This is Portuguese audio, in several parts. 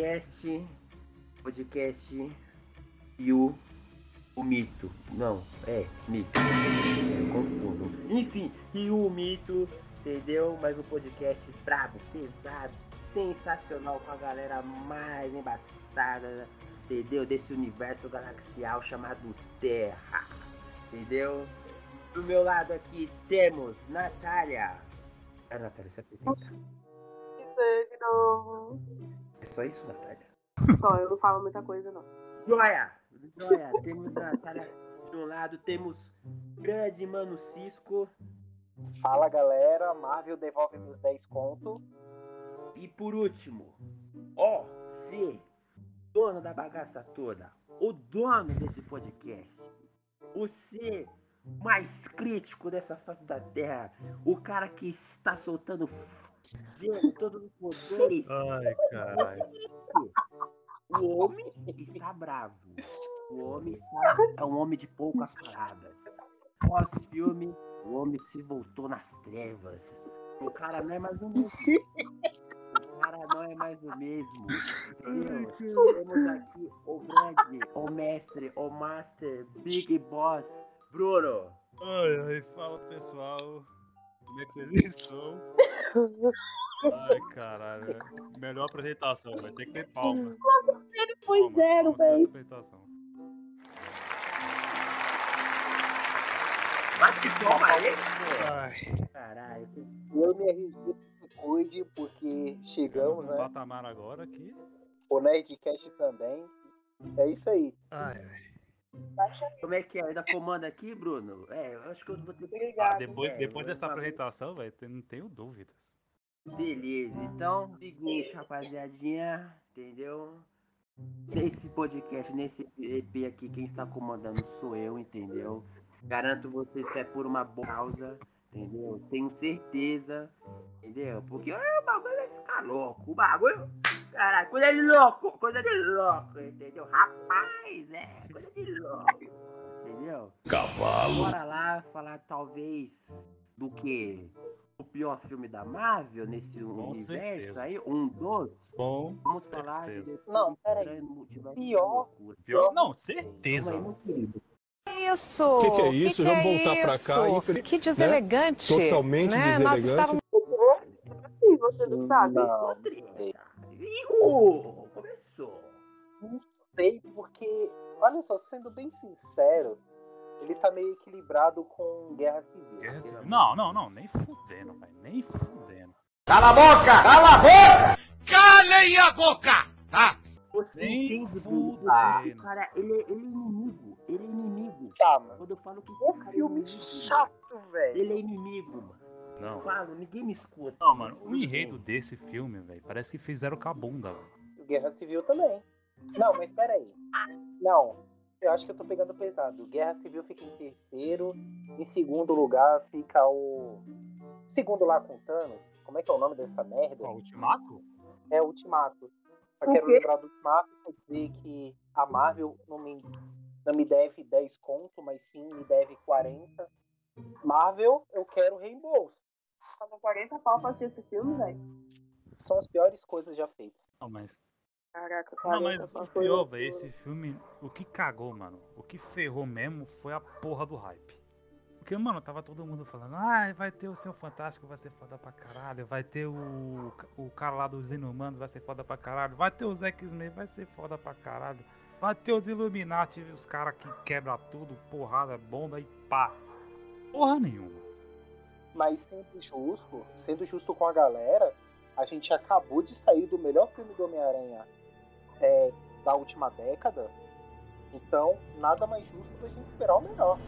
podcast. Podcast e o, o mito. Não, é, mito. Eu confundo. Enfim, e o mito, entendeu? Mais um podcast brabo, pesado, sensacional com a galera mais embaçada, entendeu? Desse universo galaxial chamado Terra. Entendeu? Do meu lado aqui temos Natália. A Natália se apresenta. Isso aí de novo. É só isso, Natália? Só, eu não falo muita coisa, não. Joia! Joia! temos a Natália de um lado, temos grande Mano Cisco. Fala galera, Marvel devolve meus 10 conto. E por último, ó, C, dono da bagaça toda, o dono desse podcast, o C mais crítico dessa face da Terra, o cara que está soltando todos os poderes. Ai, caralho. O homem está bravo. O homem está, é um homem de poucas palavras. Pós-filme, o homem se voltou nas trevas. O cara não é mais o mesmo. O cara não é mais o mesmo. Entendeu? Temos aqui o grande, o mestre, o master, Big Boss, Bruno. Ai, ai, fala pessoal. Como é que vocês estão? Ai, caralho. Melhor apresentação, vai ter que ter palmas. Ele foi Palmas, zero, velho. apresentação. Bate toma aí, pô. Ai, Caralho. Eu me RG se cuide, porque chegamos, né? patamar agora aqui. O Nerdcast também. É isso aí. Ai, ai. Como é que é? Ainda comanda aqui, Bruno? É, eu acho que eu vou ter que Ah, Obrigado. depois, É, depois dessa apresentação, velho, eu não tenho dúvidas. Beleza, então, seguinte, rapaziadinha, entendeu? Nesse podcast, nesse EP aqui, quem está comandando sou eu, entendeu? Garanto vocês que é por uma boa causa, entendeu? Tenho certeza, entendeu? Porque ah, o bagulho vai ficar louco, o bagulho. Caralho, coisa de louco, coisa de louco, entendeu? Rapaz, é, coisa de louco, entendeu? Cavalo. Bora lá falar, talvez, do que? O pior filme da Marvel nesse universo certeza. aí, um dos. Bom, Vamos falar de certeza. Não, peraí. Pior- pior. Não, certeza. aí, meu querido. Isso! O que, que é isso? Que Vamos que é voltar pra cá. Infeliz... Que deselegante! Totalmente né? Nós deselegante. estávamos Assim, você não sabe? Não, não. Ihu! Começou. Não sei, porque, olha só, sendo bem sincero, ele tá meio equilibrado com Guerra Civil. Guerra Civil. Não, não, não, nem fudendo, velho. Nem fudendo. Você Nem entende, fudendo. Esse cara, ele, é- ele é inimigo. Ele é inimigo. Tá, mano. Quando eu falo que cara é filme inimigo, chato, velho. Ele é inimigo, mano. Eu Não. falo, ninguém me escuta. Não, mano, o enredo desse filme, velho, parece que fizeram com a bunda. Guerra Civil também. Não, mas peraí. Não, eu acho que eu tô pegando pesado. Guerra Civil fica em terceiro. Em segundo lugar fica o. Segundo lá com Thanos. Como é que é o nome dessa merda? Qual, Ultimato? É Ultimato. Só O quero lembrar do Ultimato quer dizer que a Marvel não me, não me deve 10 conto, mas sim me deve 40. Marvel, eu quero reembolso. Pagou 40 pau pra assistir esse filme, velho. São as piores coisas já feitas. Não, mas. Caraca, Não, 40 mas o pior, velho, esse filme, o que cagou, mano, o que ferrou mesmo foi a porra do hype. Porque, mano, tava todo mundo falando, ah, vai ter o Senhor Fantástico, vai ser foda pra caralho, vai ter o, o cara lá dos Inumanos, vai ser foda pra caralho, vai ter os X-Men, vai ser foda pra caralho, vai ter os Illuminati, os caras que quebra tudo, porrada, bomba e pá. Porra nenhuma. Mas sendo justo, sendo justo com a galera, a gente acabou de sair do melhor filme do Homem-Aranha é, da última década. Então, nada mais justo da gente esperar o melhor.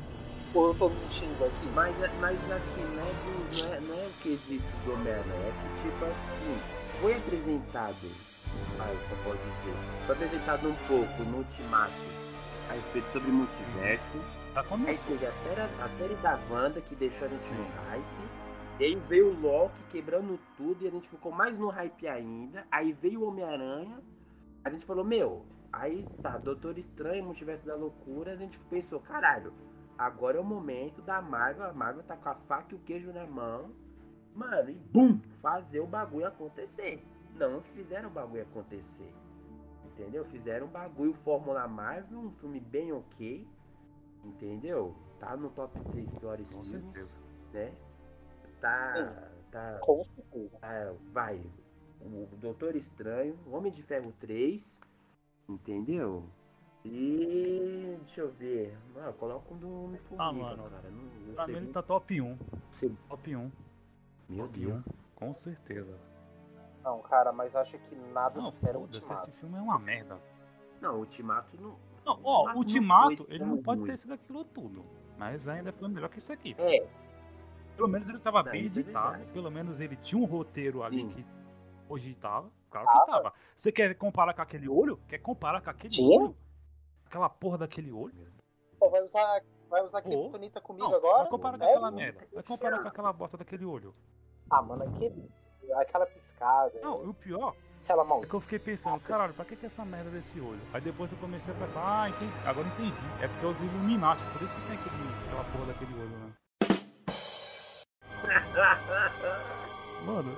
Ou eu tô mentindo aqui? Mas, mas assim, não é, do, não, é, não é o quesito do Homem-Aranha, é que tipo assim, foi apresentado, ah, eu posso dizer, foi apresentado um pouco no Ultimato a respeito sobre multiverso. Já começou. teve a série, a série da Wanda que deixou a gente Sim. no hype. E aí veio o Loki quebrando tudo e a gente ficou mais no hype ainda. Aí veio o Homem-Aranha. A gente falou, meu, aí tá, Doutor Estranho, Multiverso da Loucura. A gente pensou, caralho, agora é o momento da Marvel. A Marvel tá com a faca e o queijo na mão. Mano, e bum, fazer o bagulho acontecer. não fizeram o bagulho acontecer. Entendeu? Fizeram um bagulho Fórmula Marvel, um filme bem ok. Entendeu? Tá no top 3 piores Com filmes, certeza. né? Tá. Tá. Com certeza. tá vai. O Doutor Estranho, Homem de Ferro 3. Entendeu? E. Deixa eu ver. Ah, coloca um do Homem-Formiga, Ah, mano, cara. Não, Pra mim ele tá top 1. sei- Top 1. Meu Top Deus. 1. Com certeza. Não, cara, mas acho que nada Não, supera o foda-se, Ultimato. esse filme é uma merda. Não, o Ultimato não. Não, ó, o Ultimato, ele não pode ter sido aquilo tudo. Mas ainda foi melhor que isso aqui. É, Pelo menos ele tava Não, bem é editado. pelo menos ele tinha um roteiro ali Sim. que hoje tava. Claro que tava. Você quer comparar com aquele olho? Quer comparar com aquele Tinha? olho? Aquela porra daquele olho? Pô, vai usar, vai usar Pô. Kryptonita comigo Não, agora? vai comparar com aquela merda. Vai comparar com aquela bosta daquele olho. Ah, mano, aquele, aquela piscada, Não, e o pior aquela é mão. que eu fiquei pensando, caralho, pra que, que essa merda desse olho? Aí depois eu comecei a pensar, ah, entendi, agora entendi. É porque é os Illuminati, por isso que tem aquele, aquela porra daquele olho, né? Mano,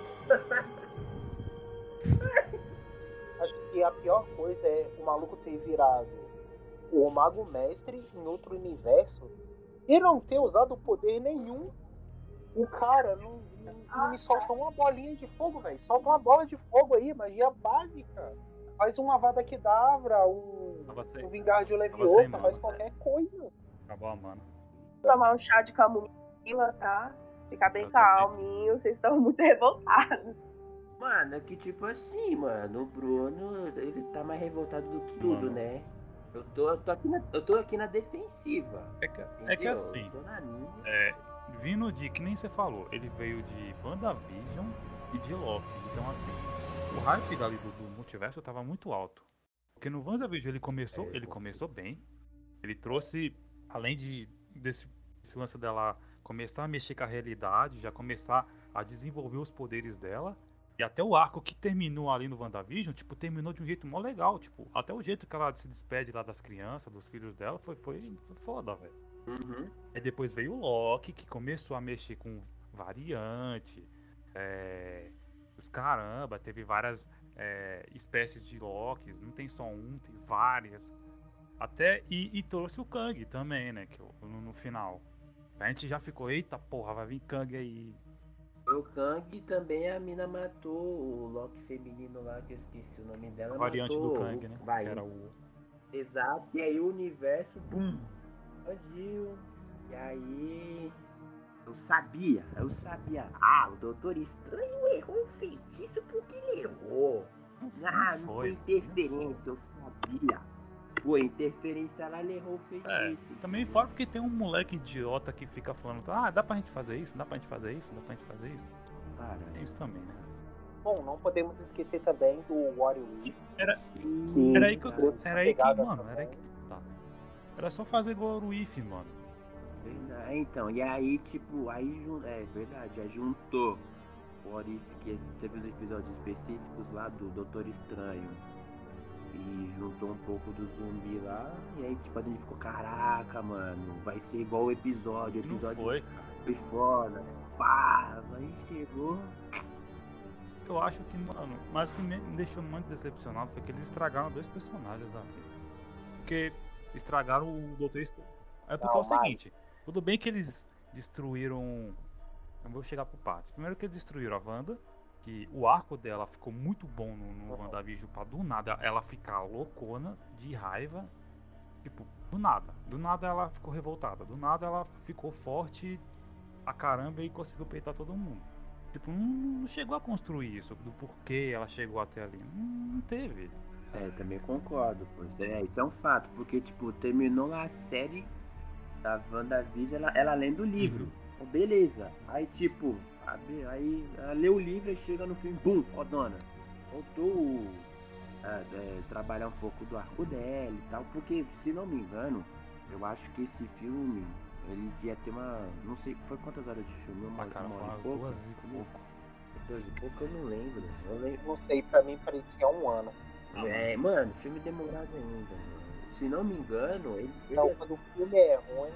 Acho que a pior coisa é o maluco ter virado o Mago Mestre em outro universo e não ter usado poder nenhum. O cara não, não, me solta uma bolinha de fogo, velho. Solta uma bola de fogo aí, magia básica. Faz um Avada Kedavra, um, tava sem, um Vingardium sem Leviosa, mano, faz qualquer coisa. acabou a mana. Tomar um chá de camomila, tá? Ficar bem calminho, vocês estão muito revoltados. Mano, é que tipo assim, mano, o Bruno, ele tá mais revoltado do que tudo, Mano. né? Eu tô, eu tô, aqui, na, eu tô aqui na defensiva. É que, é que assim, Eu tô na minha. é, vindo de, que nem você falou, ele veio de WandaVision e de Loki. Então, assim, o hype dali do, do multiverso tava muito alto. Porque no WandaVision ele começou, ele começou bem. Ele trouxe, além de desse, desse lance dela começar a mexer com a realidade, já começar a desenvolver os poderes dela. E até o arco que terminou ali no WandaVision, tipo, terminou de um jeito mó legal. Tipo, até o jeito que ela se despede lá das crianças, dos filhos dela, foi, foi, foi foda, velho. Uhum. Aí depois veio o Loki, que começou a mexer com variante, é, os caramba, teve várias é, espécies de Lokis, não tem só um, tem várias. Até, e, e trouxe o Kang também, né, que, no, no final. A gente já ficou, eita porra, vai vir Kang aí. O Kang também a mina matou o Loki feminino lá, que eu esqueci o nome dela. A variante do Kang, né, que era o... Exato. E aí o universo, bum, expandiu. E aí. Eu sabia, eu sabia. Ah, o Doutor Estranho errou o feitiço porque ele errou. Ah, não foi interferência, eu sabia. Foi interferência lá, ele errou o feitiço. É, também fora porque tem um moleque idiota que fica falando, ah, dá pra gente fazer isso, dá pra gente fazer isso, dá pra gente fazer isso. Cara, Tem isso também, né? Bom, não podemos esquecer também do Witch. Era, sim, Era aí que eu. Era aí que, mano, era aí que. Era só fazer igual o If, mano. É, Então, e aí, tipo, aí é verdade, aí juntou o Orif, que teve os episódios específicos lá do Doutor Estranho. E juntou um pouco do zumbi lá. E aí, tipo, a gente ficou, caraca, mano, vai ser igual o episódio. O Não episódio foi, cara. foi foda. Pá, aí chegou. Eu acho que, mano, mas o que me me deixou muito decepcionado foi que eles estragaram dois personagens ali. Porque estragaram o Doutor Estranho. É porque Não, é o mas- seguinte, tudo bem que eles destruíram. Eu vou chegar por partes. Primeiro que eles destruíram a Wanda, que o arco dela ficou muito bom no, no WandaVision pra do nada ela ficar loucona de raiva. Tipo, do nada. Do nada ela ficou revoltada. Do nada ela ficou forte a caramba e conseguiu peitar todo mundo. Tipo, não, não chegou a construir isso, do porquê ela chegou até ali. Não, não teve. É, também concordo, pois é, isso é um fato, porque, tipo, terminou lá a série da WandaVision, ela, ela lendo o livro. Então, beleza. Aí, tipo, a be- aí ela lê o livro e chega no filme, bum, fodona. Voltou a é, trabalhar um pouco do arco dela e tal, porque, se não me engano, eu acho que esse filme, ele ia ter uma. Não sei, foi quantas horas de filme? Uma, Ah, cara, uma hora e umas pouco? duas e pouco. Duas e pouco eu não lembro. Eu lembro. Não sei, pra mim parecia um ano. Ah, É, mano, filme demorado ainda, mano. Se não me engano, ele, ele, ia, quando o filme é ruim,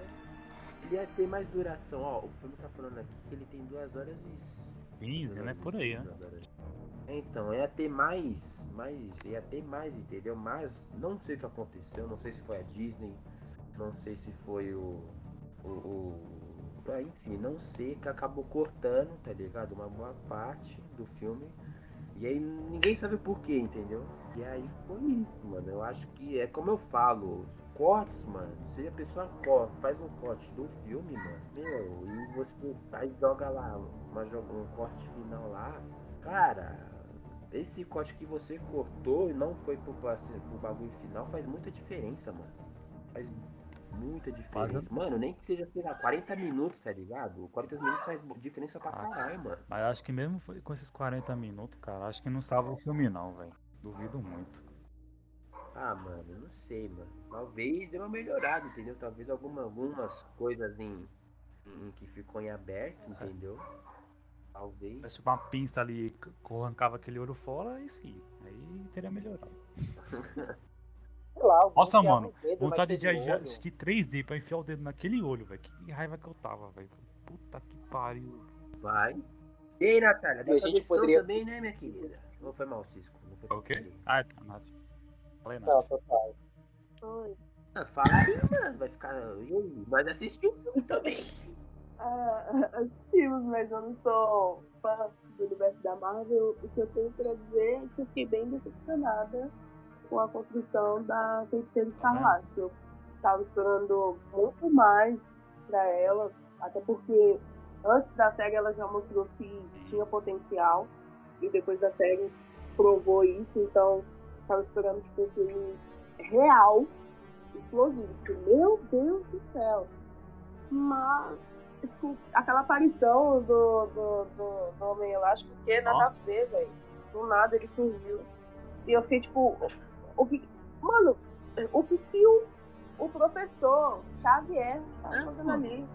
ele ia ter mais duração. Ó, o filme tá falando aqui que ele tem duas horas e. 15, né? Por aí, né? Então, ia ter mais, mais, ia ter mais, entendeu? Mas não sei o que aconteceu, não sei se foi a Disney, não sei se foi o. o, o ah, enfim, não sei, que acabou cortando, tá ligado? Uma boa parte do filme. E aí ninguém sabe por quê, entendeu? E aí foi isso, mano. Eu acho que é como eu falo, os cortes, mano. Se a pessoa corta, faz um corte do filme, mano, meu, e você aí joga lá, uma, um corte final lá, cara, esse corte que você cortou e não foi pro, pro bagulho final faz muita diferença, mano. Faz muita diferença. Mano, nem que seja, sei lá, 40 minutos, tá ligado? 40 minutos faz diferença pra caralho, mano. Mas acho que mesmo foi com esses 40 minutos, cara, acho que não salva o filme não, velho. Duvido muito. Ah, mano, eu não sei, mano. Talvez dê uma melhorada, entendeu? Talvez alguma, algumas coisas em, em que ficou em aberto, entendeu? Talvez. Se uma pinça ali arrancava aquele olho fora, aí sim. Aí teria melhorado. Sei lá, Nossa, mano, dedo Vontade de assistir 3D pra enfiar o dedo naquele olho, velho. Que raiva que eu tava, velho. Puta que pariu. Vai. E aí, Natália, E a gente poderia- também, né, minha querida? Não foi mal, Cisco. Não foi quê? Ah, tá, Nath. Falei nada. Não, certo. Oi. Ah, fala aí, mano. Vai ficar. O filme também. Ah, assistimos, mas eu não sou fã do universo da Marvel. O que eu tenho pra dizer é que eu fiquei bem decepcionada com a construção da Feiticeira Escarlate. Eu tava esperando muito mais pra ela, até porque antes da série ela já mostrou que tinha potencial e depois da série provou isso, então tava esperando tipo um filme real, explosivo. Meu Deus do céu! Mas tipo, aquela aparição do, do, do, do Homem Elástico, que nada a ver, velho. Do nada ele surgiu. E eu fiquei tipo, o que. Mano, o que que o, o professor Xavier estava É, fazendo ali?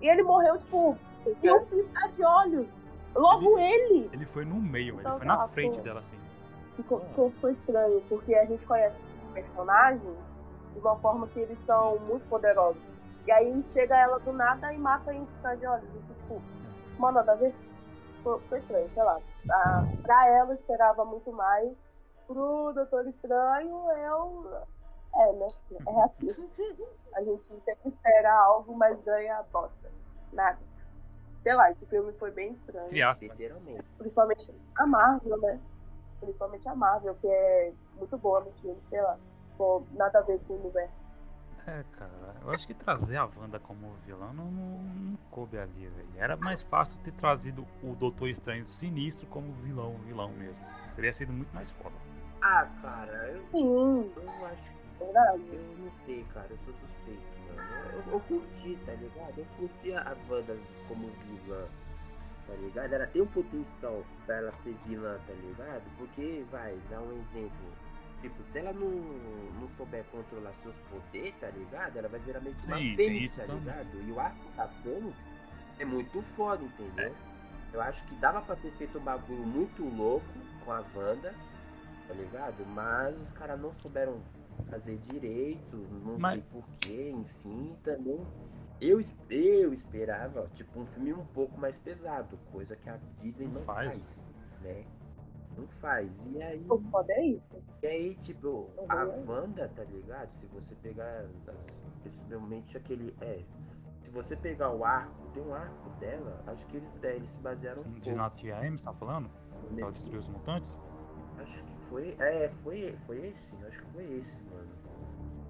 E ele morreu, tipo, de um piscar de olhos. Logo ele! Ele foi no meio. Então Ele foi tá, na frente pô. dela, assim. Ficou, ficou, ficou estranho, porque a gente conhece esses personagens de uma forma que eles são muito poderosos. E aí chega ela do nada e mata em piscar de olhos. E, tipo, mano, nada a ver. Ficou, ficou estranho, sei lá. Ah, pra ela esperava muito mais. Pro Doutor Estranho, eu. É, né? É aquilo. A gente sempre espera algo, mas ganha bosta. Nada. Sei lá, esse filme foi bem estranho. Literalmente. principalmente a Marvel, né? Principalmente a Marvel, que é muito boa no filme, sei lá. Pô, nada a ver com o universo. É, cara, eu acho que trazer a Wanda como vilã não, não, não coube ali, velho. Era mais fácil ter trazido o Doutor Estranho sinistro como vilão, vilão mesmo. Teria sido muito mais foda. Ah, cara, eu, Sim, eu acho verdade. Eu não sei, cara, eu sou suspeito, mano. Eu, eu curti, tá ligado? Eu curti a Wanda como vilã, tá ligado? Ela tem um potencial pra ela ser vilã, tá ligado? Porque, vai, dar um exemplo. Tipo, se ela não, não souber controlar seus poderes, tá ligado? Ela vai virar meio que uma fênix, tá também. ligado? E o arco da fênix é muito foda, entendeu? Eu acho que dava pra ter feito um bagulho muito louco com a Wanda, tá ligado? Mas os caras não souberam fazer direito, não Mas- sei porquê, enfim, também. Eu, eu esperava, tipo, um filme um pouco mais pesado, coisa que a Disney Não não faz. faz, né? Não faz. E aí, O foda é isso. e aí, tipo, a Uhum. Wanda, tá ligado? Se você pegar, principalmente aquele, é, se você pegar o arco, tem um arco dela, acho que eles, é, eles se basearam um De M, você tá falando? Ela destruiu os mutantes? Acho que foi. É, foi, foi esse. Acho que foi esse, mano.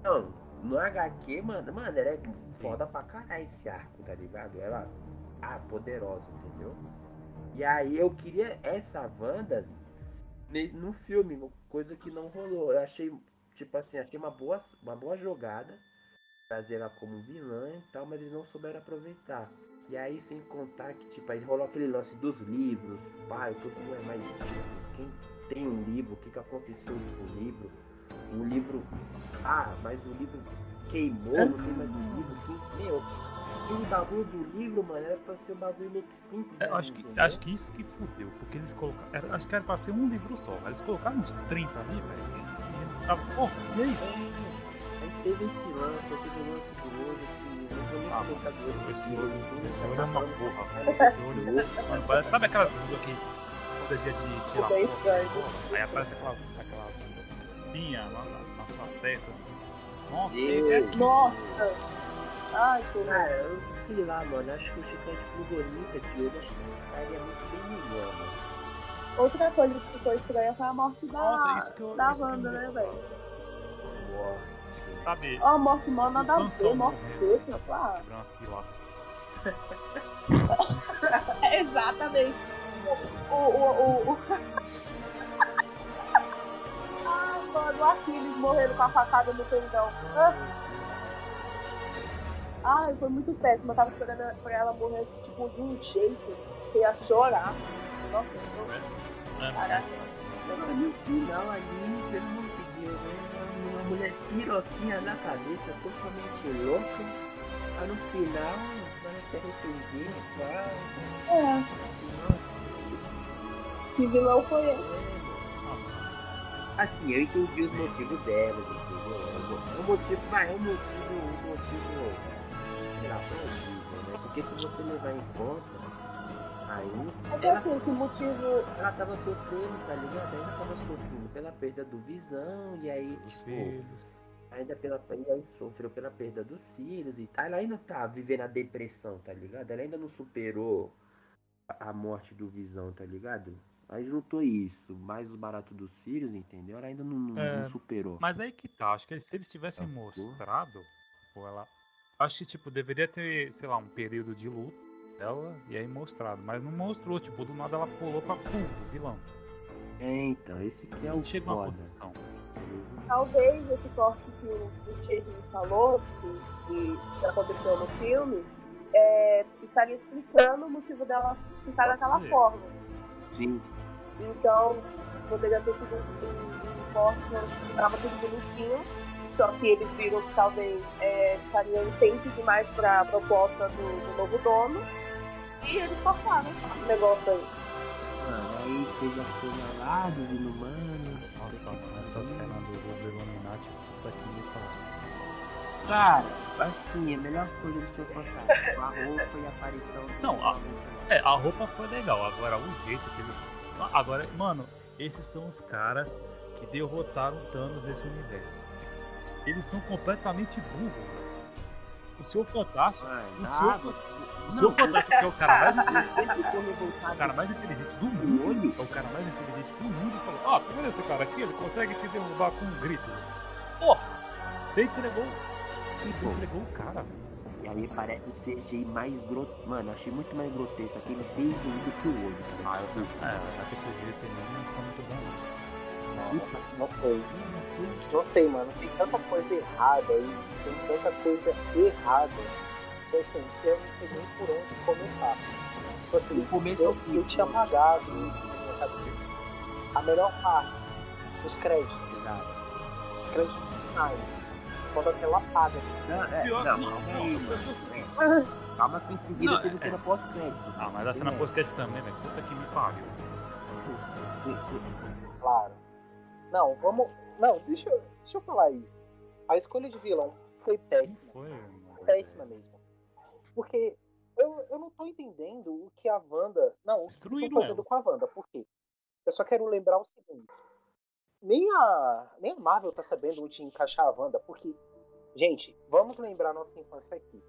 Não, no HQ, mano, mano, ela é foda pra caralho esse arco, tá ligado? Ela. Ah, poderosa, entendeu? E aí eu queria essa Wanda no filme, coisa que não rolou. Eu achei, tipo assim, achei uma boa, uma boa jogada. Trazer ela como vilã e tal, mas eles não souberam aproveitar. E aí, sem contar que, tipo, aí rolou aquele lance dos livros, pai, tudo não é mais, tipo, quem tem um livro, o que, que aconteceu com o livro? O livro. Ah, mas o livro queimou, não tem mais um livro. Quem, meu, aquele bagulho do livro, mano, era pra ser um bagulho meio que simples. É, eu ali, acho, que, acho que isso que fudeu, porque eles colocaram. era- acho que era pra ser um livro só. mas Eles colocaram uns 30 ali, velho. E tava, e aí? É, Aí teve esse lance, teve o lance do olho que não nem Ah, esse, esse aqui, olho, esse olho é uma porra, velho. Esse olho. Mano, parece, sabe aquelas blusa que quando é dia de tirar bem foto da estranho. escola, aí aparece aquela, aquela espinha lá na, na sua testa, assim. Nossa, ele é aqui. Nossa! Ai, que. Cara, eu sei lá, mano. Acho que o chiclete plugonita de hoje acho que ficaria muito bem melhor, mano. Outra coisa que ficou estranha foi a morte da, Nossa, isso que eu- da isso que eu Wanda, né, velho? Sabe, Ó, a morte mó Se o nada a ver, morte seca, claro. quebrar umas pilaças. Exatamente. O, o, o, o... Ai, mano, o Aquiles morrendo com a facada no tendão. Ah, Ai, foi muito péssimo. Eu tava esperando pra ela morrer, tipo, de um jeito que ia chorar. Nossa, eu... É, Caraca. Mas no final ali, pelo amor de Deus, né? Uma mulher piroquinha na cabeça, totalmente louca. Aí no final, vai se arrepender, vai. É, que vilão foi ele? Assim, eu entendi os motivos delas, entendeu? É um motivo, mas é um motivo, um motivo, plausível, né? Porque se você levar em conta, aí É que ela, assim, esse motivo. ela tava sofrendo, tá ligado? Ela tava sofrendo pela perda do visão, e aí, Os tipo, filhos. ainda pela e aí sofreu pela perda dos filhos e tal. Ela ainda tá vivendo a depressão, tá ligado? Ela ainda não superou a morte do visão, tá ligado? Aí juntou isso, mais o barato dos filhos, entendeu? Ela ainda não, não- É, não superou. Mas aí que tá, acho que se eles tivessem Tá mostrado, ou ela. Acho que, tipo, deveria ter, sei lá, um período de luto dela e aí mostrado. Mas não mostrou, tipo, do nada ela pulou pra pum, o vilão. É, então, esse que é o Chega uma foda. posição. Talvez esse corte que o, Thierry falou, que, que, que aconteceu no filme, é, estaria explicando o motivo dela ficar Pode daquela ser. forma. Sim, Então, poderia ter sido um, um, um corte onde estava tudo bonitinho, só que eles viram que talvez é, estaria intenso demais para a proposta do, do novo dono, e eles cortaram o negócio aí. mano, aí teve a cena lá dos inumanos. Nossa, essa cena do, dos Illuminati, puta que me pariu. Cara, assim, a melhor coisa do seu fantástico, a roupa e a aparição Não, a- É, a roupa foi legal, agora o jeito que eles. Agora, mano, esses são os caras que derrotaram Thanos desse universo. Eles são completamente burros. O Senhor Fantástico. O Senhor, água, o Senhor Fantástico, que é o cara mais, o cara mais inteligente do mundo. É o cara mais inteligente do mundo. Falou: Ah, tá vendo esse cara aqui? Ele consegue te derrubar com um grito. Porra! Você entregou. Você entregou o cara, velho. E aí parece o CGI mais grotesco. Mano, eu achei muito mais grotesco aquele CGI do que o olho. Ah, eu tô. É, até esse jeito também não ficou muito bom. não. Não, não sei. Não sei, mano. Tem tanta coisa errada aí. Tem tanta coisa errada. Que assim, eu não sei nem por onde começar. Tipo assim, começo eu, eu eu tinha né? apagado. A melhor parte, os créditos. Exato. Os créditos finais. Quando a tela apaga. Não, é, Pior- não, não, calma não, eu tô seguinte. Calma que em seguida teve é- cena pós-créditos. Ah, mas a cena pós-crédito também, velho. Puta que me pariu. Claro. Não, vamos. Não, deixa eu, deixa eu falar isso. A escolha de vilão foi péssima. foi. Péssima mesmo. Porque eu, eu não tô entendendo o que a Wanda. Não, o que Destruíram estão fazendo ela. com a Wanda. Por quê? Eu só quero lembrar o seguinte. Nem a, nem a Marvel tá sabendo onde encaixar a Wanda, porque. Gente, vamos lembrar nossa infância aqui.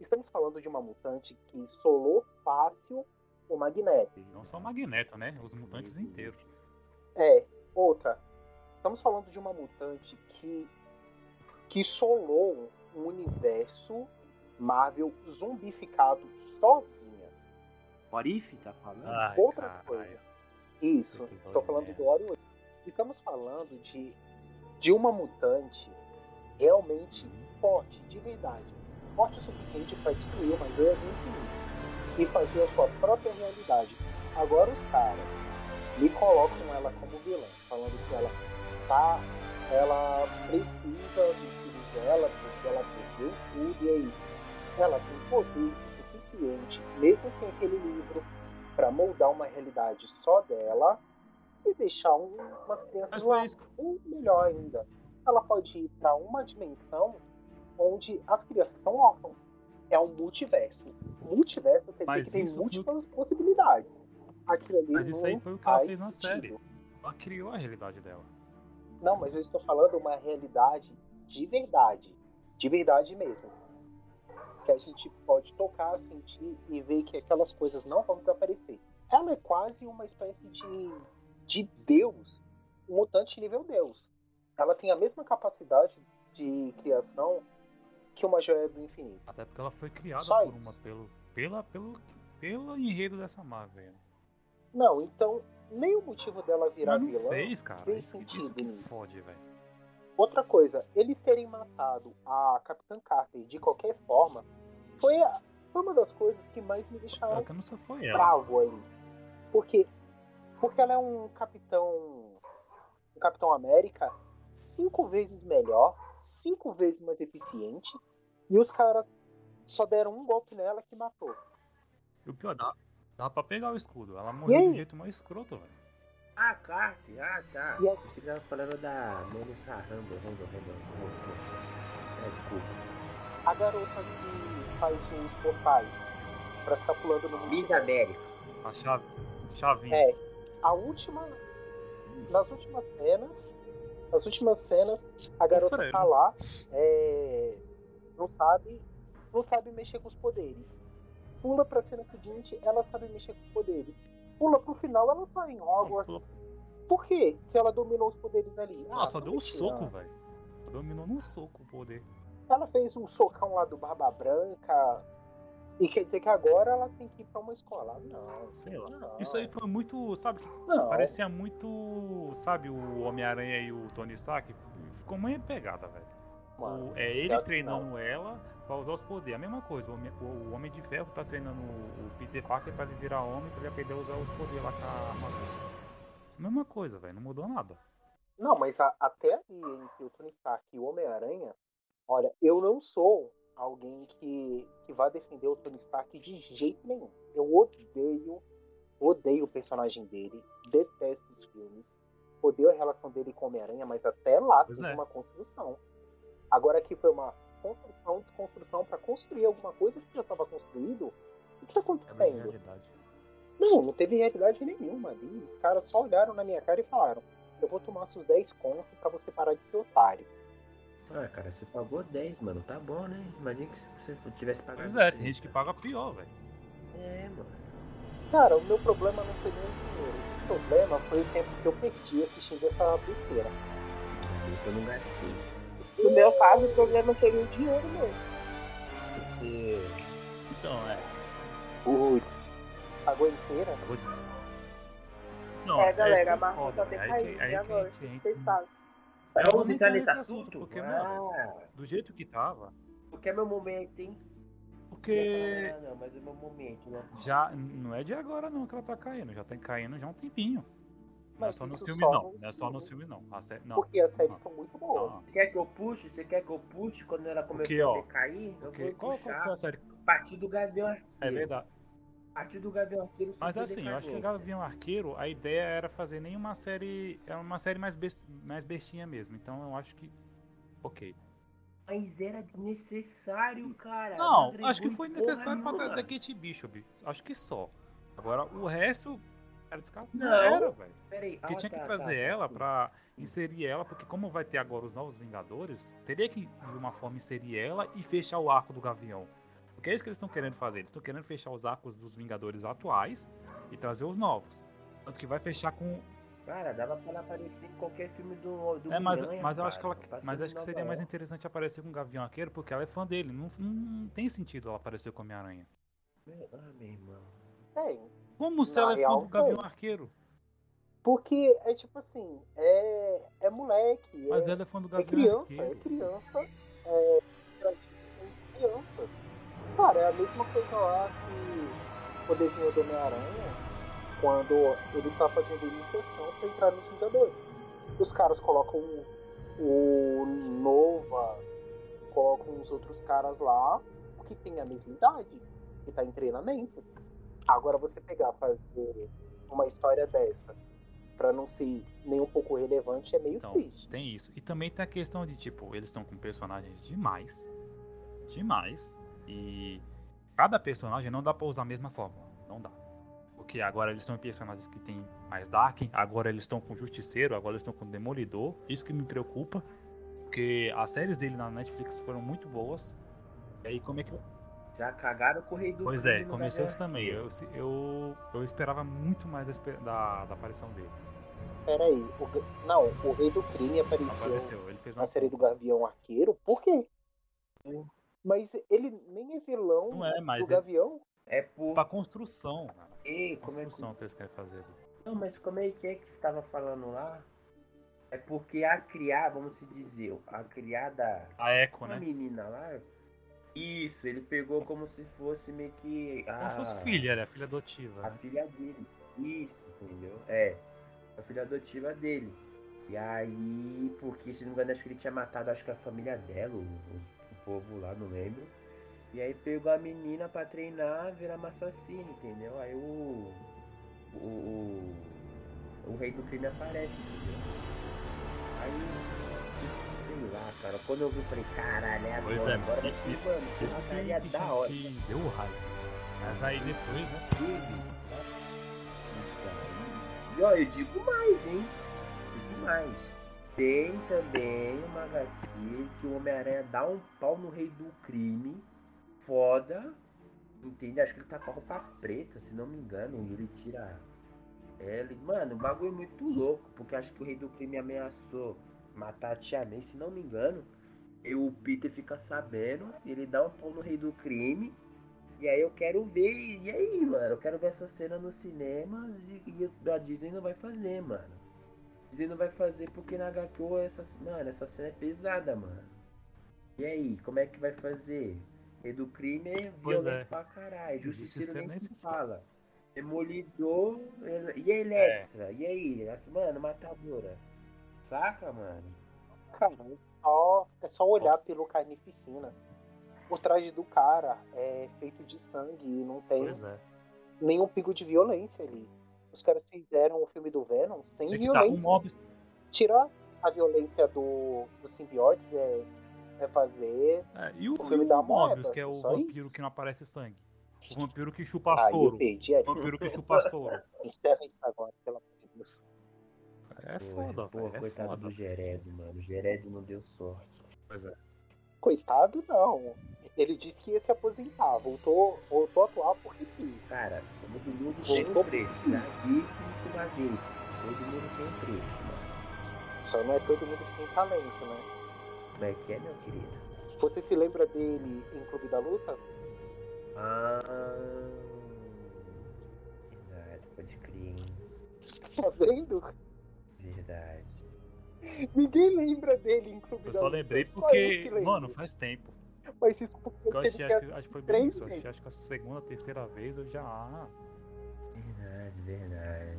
Estamos falando de uma mutante que solou fácil o Magneto. Não só o Magneto, né? Os mutantes inteiros. É, outra. Estamos falando de uma mutante que que solou um universo Marvel zumbificado sozinha. Orif, tá falando? Ai, Outra caralho. coisa. Isso, estou falando do Oreo. Estamos falando de de uma mutante realmente forte, de verdade. Forte o suficiente para destruir uma joia do infinito e fazer a sua própria realidade. Agora os caras me colocam ela como vilã, falando que ela tá, ela precisa dos filhos dela, porque ela perdeu tudo e é isso. Ela tem poder suficiente, mesmo sem aquele livro, para moldar uma realidade só dela e deixar um- umas crianças lá foi ou melhor ainda, ela pode ir para uma dimensão onde as crianças são órfãos. É um multiverso. O multiverso quer dizer Mas que tem isso múltiplas possibilidades. aquilo ali Mas isso aí foi o que ela fez na sentido. série. Ela criou a realidade dela. Não, mas eu estou falando uma realidade de verdade. De verdade mesmo. Que a gente pode tocar, sentir e ver que aquelas coisas não vão desaparecer. Ela é quase uma espécie de, de Deus. Um mutante nível Deus. Ela tem a mesma capacidade de criação que uma joia do infinito. Até porque ela foi criada Só por isso. uma pelo pela pelo pelo enredo dessa Marvel. Não, então, nem o motivo dela virar não vilã. fez, cara. fez isso, sentido que nisso. fode, velho. Outra coisa, eles terem matado a Capitã Carter de qualquer forma foi, a- foi uma das coisas que mais me É deixaram ela. bravo ali. Porque, porque ela é um capitão. Um Capitão América cinco vezes melhor, cinco vezes mais eficiente, e os caras só deram um golpe nela que matou. E o pior, dá, dá pra pegar o escudo. Ela morreu aí? do jeito mais escroto, velho. Ah, Carter, ah, tá. E a- Você tava falando da Mônica Rambo, Rambo, Rambo, Rambo. É, desculpa. A garota que faz os portais pra ficar pulando no Miss. América. A chave. Chavinha. É, a última. Nas últimas cenas. Nas últimas cenas, a garota tá lá, é, não sabe. Não sabe mexer com os poderes. Pula pra cena seguinte, ela sabe mexer com os poderes. Pula pro final, ela tá em Hogwarts. Por quê? Se ela dominou os poderes ali. Ela só não deu um soco, velho. Dominou num soco o poder. Ela fez um socão lá do Barba Branca. E quer dizer que agora ela tem que ir pra uma escola. Não. Sei lá. Não. Isso aí foi muito. Sabe que Não. Parecia muito. Sabe, o Homem-Aranha e o Tony Stark? Ficou muito pegada, velho. Mano, O- É ele treinando ela pra usar os poderes. A mesma coisa, o Homem, o Homem de Ferro tá treinando o o Peter Parker pra ele virar homem, pra ele aprender a usar os poderes lá com a armadura. Mesma coisa, velho, não mudou nada. Não, mas a- até ali entre o Tony Stark e o Homem-Aranha, olha, eu não sou alguém que, que vai defender o Tony Stark de jeito nenhum. Eu odeio, odeio o personagem dele, detesto os filmes, odeio a relação dele com Homem-Aranha, mas até lá Pois teve é. uma construção. Agora aqui foi uma construção, desconstrução para construir alguma coisa que já estava construído. O que está É acontecendo? realidade. Não, não teve realidade nenhuma ali. Os caras só olharam na minha cara e falaram: Eu vou tomar seus 10 contos pra você parar de ser otário. Ah, cara, você pagou 10, mano. Tá bom, né? Imagina que se você tivesse pagado. Pois é, tem 30. gente que paga pior, velho. É, mano. Cara, o meu problema não foi nem o dinheiro. O problema foi o tempo que eu perdi assistindo essa besteira. Que eu não gastei. No meu caso, o problema seria o dinheiro mesmo. Então, é. Putz, pagou inteira? vou- Não, É, galera, que a Marvel foda, só tem velho. Aí caído, que- aí e que a agora? gente entra- Vocês sabem. É, Vamos entrar nesse assunto? porque, ah, mano, do jeito que tava, porque é meu momento, hein? porque Não, não, mas é meu momento, né? já não é de agora não que ela tá caindo, já tá caindo já há um tempinho. Não é Mas só nos filmes só não, nos não é só nos filmes. não. A sé- não. Porque as séries estão muito boas. não. Você quer que eu puxe? Você quer que eu puxe quando ela começou Porque, ó, a decair? Eu Porque, vou qual, qual puxar foi a série? a partir do Gavião Arqueiro. É verdade. A partir do Gavião Arqueiro Mas assim, eu acho que decadência. Gavião Arqueiro, a ideia era fazer nenhuma série. Era uma série mais, best, mais bestinha mesmo. Então eu acho que. Ok. Mas era desnecessário, cara. Não, agregou acho que foi necessário pra trazer Kate Bishop. Acho que só. Agora, o resto era descartado. Não. era, velho. Peraí. Porque ah, tinha que tá, trazer tá, ela tá. pra inserir ela, porque como vai ter agora os novos Vingadores, teria que, de uma forma, inserir ela e fechar o arco do Gavião. Porque é isso que eles estão querendo fazer. Eles estão querendo fechar os arcos dos Vingadores atuais e trazer os novos. Tanto que vai fechar com. Cara, dava pra ela aparecer em qualquer filme do, do É, mas, Miranha, mas eu acho que ela. Mas acho que seria mais interessante aparecer com o Gavião Arqueiro, porque ela é fã dele. Não, não tem sentido ela aparecer com o Homem-Aranha. Ah, meu irmão. Tem. Como se Na ela é fã do Gavião tem. Arqueiro? Porque é tipo assim, é, é moleque, Mas é, ela é fã do é Gavião criança, é Arqueiro. criança, é, é criança. Cara, é a mesma coisa lá que o desenho do Homem-Aranha, quando ele tá fazendo iniciação pra entrar nos Vingadores. Os caras colocam o, o Nova, colocam os outros caras lá, que tem a mesma idade, que tá em treinamento. Agora você pegar, fazer uma história dessa pra não ser nem um pouco relevante é meio Então, triste. tem isso. E também tem a questão de, tipo, eles estão com personagens demais. Demais. E cada personagem não dá pra usar a mesma fórmula. Não dá. Porque agora eles são personagens que tem mais Dark, agora eles estão com Justiceiro, agora eles estão com Demolidor. Isso que me preocupa. Porque as séries dele na Netflix foram muito boas. E aí como é que. Já cagaram com o rei do Pois é, começou isso também. Eu, eu, eu esperava muito mais da, da, aparição dele. Peraí, o, não, o Rei do Crime apareceu, Apareceu. Ele fez uma. na série do Gavião Arqueiro, por quê? Mas ele nem é vilão Não é, do mas é Gavião. É por. pra construção. Ei, como é que... Construção que eles querem fazer. Não, mas como é que é que tava falando lá? É porque a criar, vamos se dizer, a criada. A Echo, Uma né? menina lá. Isso, ele pegou como se fosse meio que. A, Como se fosse filha, né? Filha adotiva. A né? filha dele. Isso, entendeu? É. A filha adotiva dele. E aí, porque se não me engano, acho que ele tinha matado, acho que a família dela, o, o- o povo lá, não lembro. E aí pegou a menina pra treinar, virar uma assassina, entendeu? Aí o. O. O, o rei do crime aparece, entendeu? Aí. Sei lá, cara. Quando eu vi, eu falei, caralho, é agora. Pois é, agora isso- mano, que da hora. que deu o hype. Mas aí depois, né? Tive. E ó, eu digo mais, hein? Digo mais. Tem também uma HQ que o Homem-Aranha dá um pau no rei do crime. Foda. Entende? Acho que ele tá com a roupa preta, se não me engano. E ele tira. Ele... Mano, o bagulho é muito louco. Porque acho que o rei do crime ameaçou matar a Tia May, se não me engano. E o Peter fica sabendo. Ele dá um pau no rei do crime. E aí eu quero ver, e aí, mano? Eu quero ver essa cena nos cinemas e, e a Disney não vai fazer, mano. Disney não vai fazer porque na HQ essa, mano, essa cena é pesada, mano. E aí, como é que vai fazer? E do crime é violento é. pra caralho. Justiceiro nem nem se fala. Demolidor. ele- E a Electra? E aí? Essa- Mano, matadora. Saca, mano? Cara, é só, é só olhar pelo Carnificina. O traje do cara é feito de sangue e não tem é. nenhum pingo de violência ali. Os caras fizeram o filme do Venom sem estar com violência. Mobius. Tirar a violência do, do simbiotes é, é fazer. É, e o, O filme e da o Mobius, Moeba, que é o só vampiro isso. que não aparece sangue. O vampiro que chupa eu soro. perdi. O vampiro que chupa soro. Encerra isso agora, pelo amor de Deus. É foda, velho. É coitado foda. do Geredo, mano. O Geredo não deu sorte. Pois é. Coitado, não. Ele disse que ia se aposentar. Voltou, voltou a atuar porque quis. Cara, todo mundo tem um Voltou preço. Já disse isso uma vez. Todo mundo tem um preço, mano. Só não é todo mundo que tem talento, né? Como é que é, meu querido? Você se lembra dele em Clube da Luta? Ah. Verdade, pode crer, hein? Tá vendo? Verdade. Ninguém lembra dele em Clube Eu da só Luta. lembrei só eu porque, que lembro. mano, faz tempo. Mas isso porque Eu que acho, que, acho que foi bem isso. Assisti, acho que a segunda, terceira vez eu já. ah, Verdade, verdade.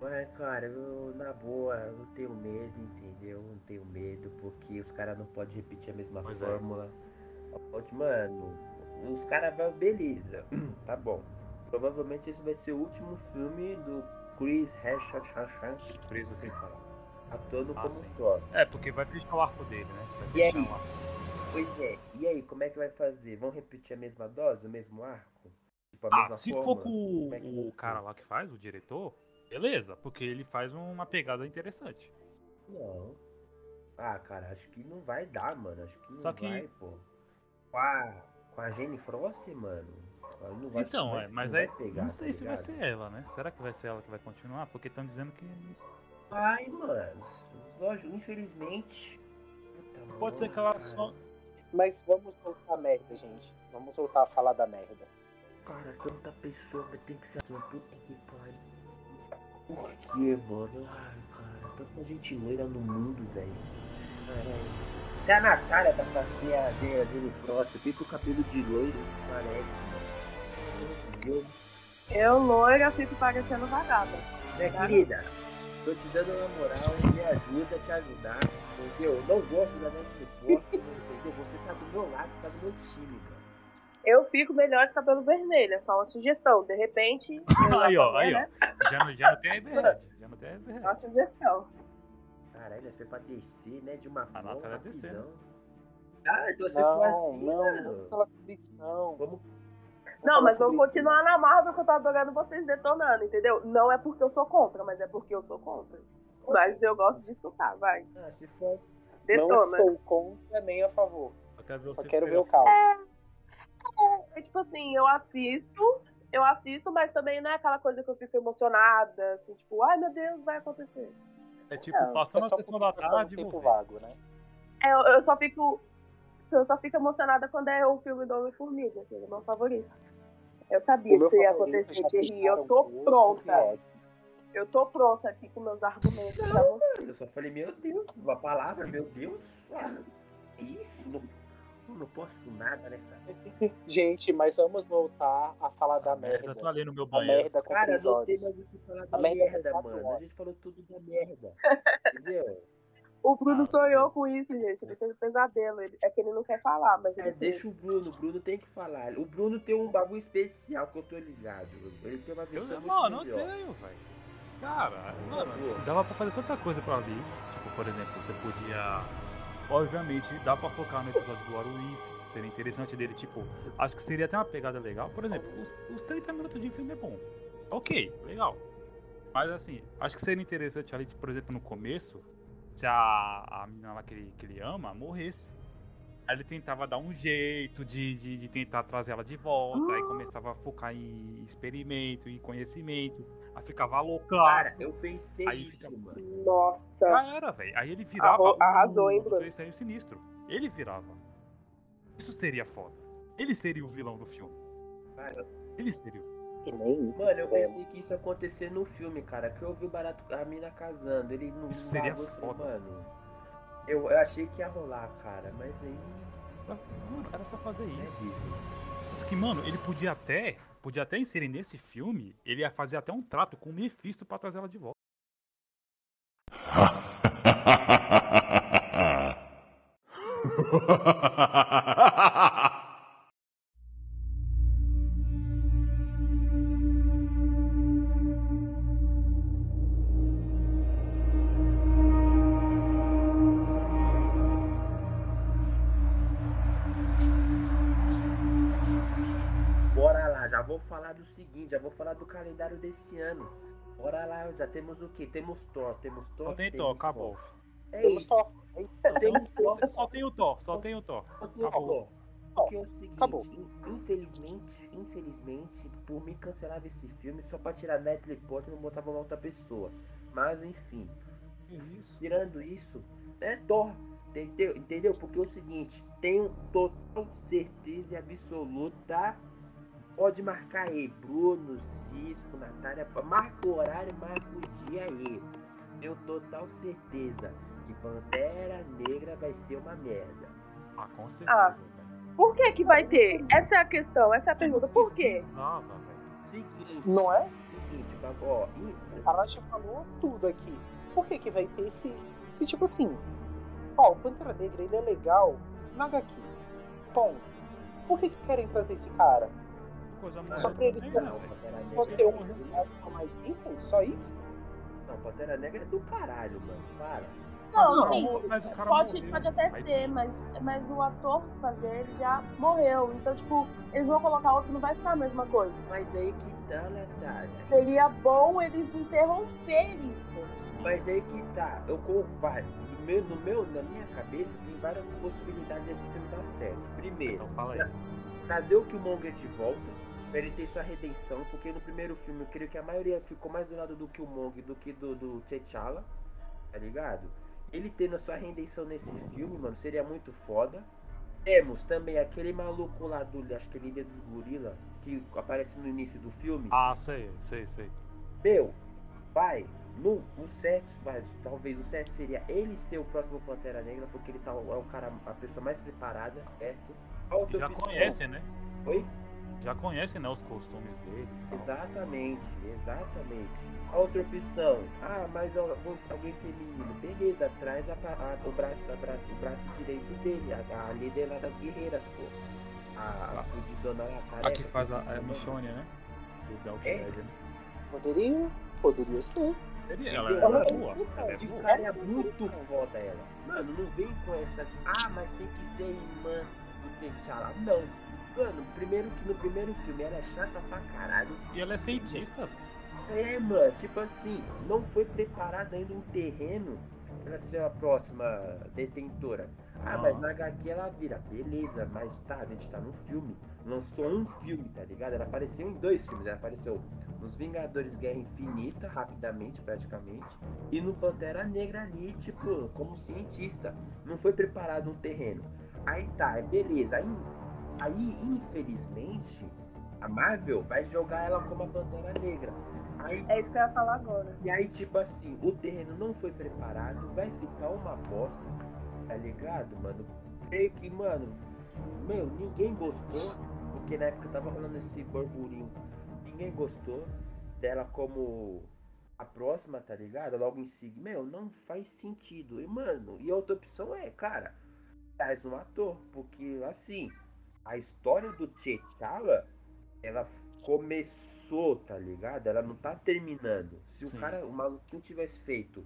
Mas, cara, eu, na boa, eu tenho medo, entendeu? Eu tenho medo porque os caras não podem repetir a mesma Pois é. fórmula. Pode, Mano, os caras vão, beleza, tá bom. Provavelmente esse vai ser o último filme do Chris Hemsworth preso sem sem falar. Atuando Ah, como sim. Thor. É, porque vai fechar o arco dele, né? Vai E aí? fechar o arco. Pois é, e aí, como é que vai fazer? Vão repetir a mesma dose, o mesmo arco? Tipo, a Ah, se fórmula? for com é o cara lá que faz, o diretor, beleza, porque ele faz uma pegada interessante. Não. Ah, cara, acho que não vai dar, mano. Acho que não Só que- vai, pô. Com a, com a Jane Frost, mano. ela Não vai, então, vai- é, mas aí pegar, não sei tá se vai ser ela, né? Será que vai ser ela que vai continuar? Porque estão dizendo que. Vai, mano. Lógico, infelizmente. Puta Pode ser que ela cara. só. Mas vamos voltar à merda, gente. Vamos voltar a falar da merda. Cara, tanta pessoa que tem que ser uma puta que pariu. Por que, mano? Ai, cara, tanta gente loira no mundo, velho. Caralho. Até a Natália dá pra ser a Jane a Jane Frost. Pinta o cabelo de loiro, parece, mano. Meu Deus. Eu, loira, fico parecendo vagabunda. Minha Tá. querida, tô te dando uma moral, me ajuda a te ajudar, entendeu? Eu não gosto da do porco, entendeu? Você tá do meu lado, você tá do meu time, cara. Eu fico melhor de cabelo vermelho, é só uma sugestão. De repente. Aí, ó, aí, ó. né? Já não, já não tem a liberdade. Já não tem a É uma sugestão. Caralho, nós foi pra descer, né? De uma A forma. Natália descer, rapidão. Ah, então você não, for assim, não, mano. não, isso, não. Vamos. Não, mas vamos isso, continuar na Marvel que eu tô adorando vocês detonando, entendeu? Não é porque eu sou contra, mas é porque eu sou contra. Mas eu gosto de escutar, vai. Ah, se for. Não Detona. sou contra nem a favor. Só quero ver o caos. É tipo assim, eu assisto, eu assisto, mas também não é aquela coisa que eu fico emocionada, assim, tipo, ai meu Deus, vai acontecer. É tipo, Não, passou É na só sessão da tarde e tempo vago, né? É, eu, eu só fico. Eu só fico emocionada quando é o filme do Homem-Formiga, que é o meu favorito. Eu sabia que isso ia acontecer, Thierry. Eu tô outro, pronta. Eu tô pronta aqui com meus argumentos pra você. Eu só falei, meu Deus, uma palavra, meu Deus. Isso, não, eu não posso nada nessa. Gente, mas vamos voltar a falar da merda. Eu tô ali no meu A banheiro. merda com Cara, não tem mais o que falar A da merda merda, mano. A gente falou tudo da merda. Entendeu? O Bruno Ah, sonhou com isso, gente. Ele teve pesadelo. Ele- é que ele não quer falar, mas ele É, deixa o Bruno, o Bruno tem que falar. O Bruno tem um bagulho especial que eu tô ligado. Ele tem uma Eu, versão muito mano, eu melhor. tenho, velho. Cara, mano, dava pra fazer tanta coisa pra ali. Tipo, por exemplo, você podia. Obviamente, dá pra focar no episódio do Warwick. Seria interessante dele, tipo. Acho que seria até uma pegada legal. Por exemplo, os, os 30 minutos de filme é bom. Ok, legal. Mas assim, acho que seria interessante ali, por exemplo, no começo, se a, a menina lá que ele, que ele ama morresse. Aí ele tentava dar um jeito de, de, de tentar trazer ela de volta, aí começava a focar em experimento, em conhecimento, aí ficava Cara, loucaço. eu pensei Aí isso, fica- mano. Nossa. Já era, velho. Aí ele virava arrasou, hein, Bruno? Doutor Estranho Sinistro. Ele virava. Isso seria foda. Ele seria o vilão do filme. Cara, Ele seria o E nem Mano, eu tivemos. pensei que isso ia acontecer no filme, cara. Que eu vi o barato, a mina casando. Ele não Isso seria bagulho assim, foda. Mano. Eu, eu achei que ia rolar, cara. Mas aí. Mano, era só fazer É isso. Tanto que, mano, ele podia até. Podia até inserir nesse filme, ele ia fazer até um trato com o Mephisto pra trazer ela de volta. calendário desse ano. Bora lá, já temos o que? Temos Thor, temos Thor. Só tem Thor, acabou. É Temos isso, temos Thor. Só tem o Thor, só tem o Thor. Acabou. Porque é o seguinte, Acabou. in- infelizmente, infelizmente, por mim cancelava esse filme só pra tirar Natalie Portman e não botava uma outra pessoa. Mas enfim, tirando isso, é Thor. Entendeu? entendeu? Porque é o seguinte, tenho total certeza e absoluta. Pode marcar aí, Bruno, Cisco, Natália. Marca o horário, marca o dia aí. Tenho total certeza que Pantera Negra vai ser uma merda. Ah, com certeza. Ah. Por que que vai ter? Essa é a questão, essa é a pergunta. Por quê? Seguinte. Não é? Seguinte, ó. A Nath falou tudo aqui. Por que que vai ter esse, esse tipo assim? Ó, o Pantera Negra, ele é legal na HQ. Ponto. Por que que querem trazer esse cara? Coisa Só mais- pra eles é um mais rico? Só isso? Não, Pantera Negra é do caralho, mano. Para. Não, Mas, sim. o- mas o cara Pode, morreu. pode até ser, mas, mas o ator que fazer ele já morreu. Então, tipo, eles vão colocar outro, não vai ficar a mesma coisa. Mas aí que tá, Natália. Seria bom eles interromper isso. Mas aí que tá. Eu meu, no meu, na minha cabeça tem várias possibilidades desse filme dar certo. Primeiro, Então fala aí. trazer o Killmonger de volta, pra ele ter sua redenção, porque no primeiro filme eu creio que a maioria ficou mais do lado do Killmonger do que do, do T'Challa, tá ligado? Ele tendo a sua redenção nesse filme, mano, seria muito foda. Temos também aquele maluco lá do, acho que é líder dos gorila, que aparece no início do filme. Ah, sei, sei, sei. Meu, vai, no, o certo, vai, talvez o certo seria ele ser o próximo Pantera Negra, porque ele tá, é o cara, a pessoa mais preparada, certo? A outra Já opção- conhece, né? Oi? Já conhece, né, os costumes deles. tal. Exatamente, exatamente. A outra opção, ah, mas algum- alguém feminino, beleza, traz a, a- o, braço, a braço, o braço direito dele, a, a líder lá das guerreiras, pô. A, a fudidona lá, careca. A que faz a, a. Michonne, né? Do Delta É? Né? Poderia? Poderia ser. Ela, ela é Ela- boa. Ela é boa. cara, é muito foda ela. Mano, não vem com essa ah, mas tem que ser irmã do T'Challa. Não. Mano, primeiro que no primeiro filme ela é chata pra caralho. E ela é cientista. É, mano, tipo assim, não foi preparado ainda um terreno pra ser a próxima detentora. Ah, mas Ah. na HQ ela vira, beleza, mas tá, a gente tá num filme. Lançou um filme, tá ligado? Ela apareceu em dois filmes. Ela apareceu nos Vingadores Guerra Infinita, rapidamente, praticamente. E no Pantera Negra ali, tipo, como cientista. Não foi preparado um terreno. Aí tá, é beleza. Aí, aí infelizmente, a Marvel vai jogar ela como a Pantera Negra. Aí É isso que eu ia falar agora. e aí, tipo assim, o terreno não foi preparado, vai ficar uma bosta, tá ligado, mano? Creio que, mano, meu, ninguém gostou, porque na época tava rolando esse burburinho, ninguém gostou dela como a próxima, tá ligado? Logo em seguida, meu, não faz sentido. E, mano, e a outra opção é, cara, traz um ator, porque, assim, a história do T'Challa, ela começou, tá ligado? Ela não tá terminando. Se Sim. o cara, o maluquinho tivesse feito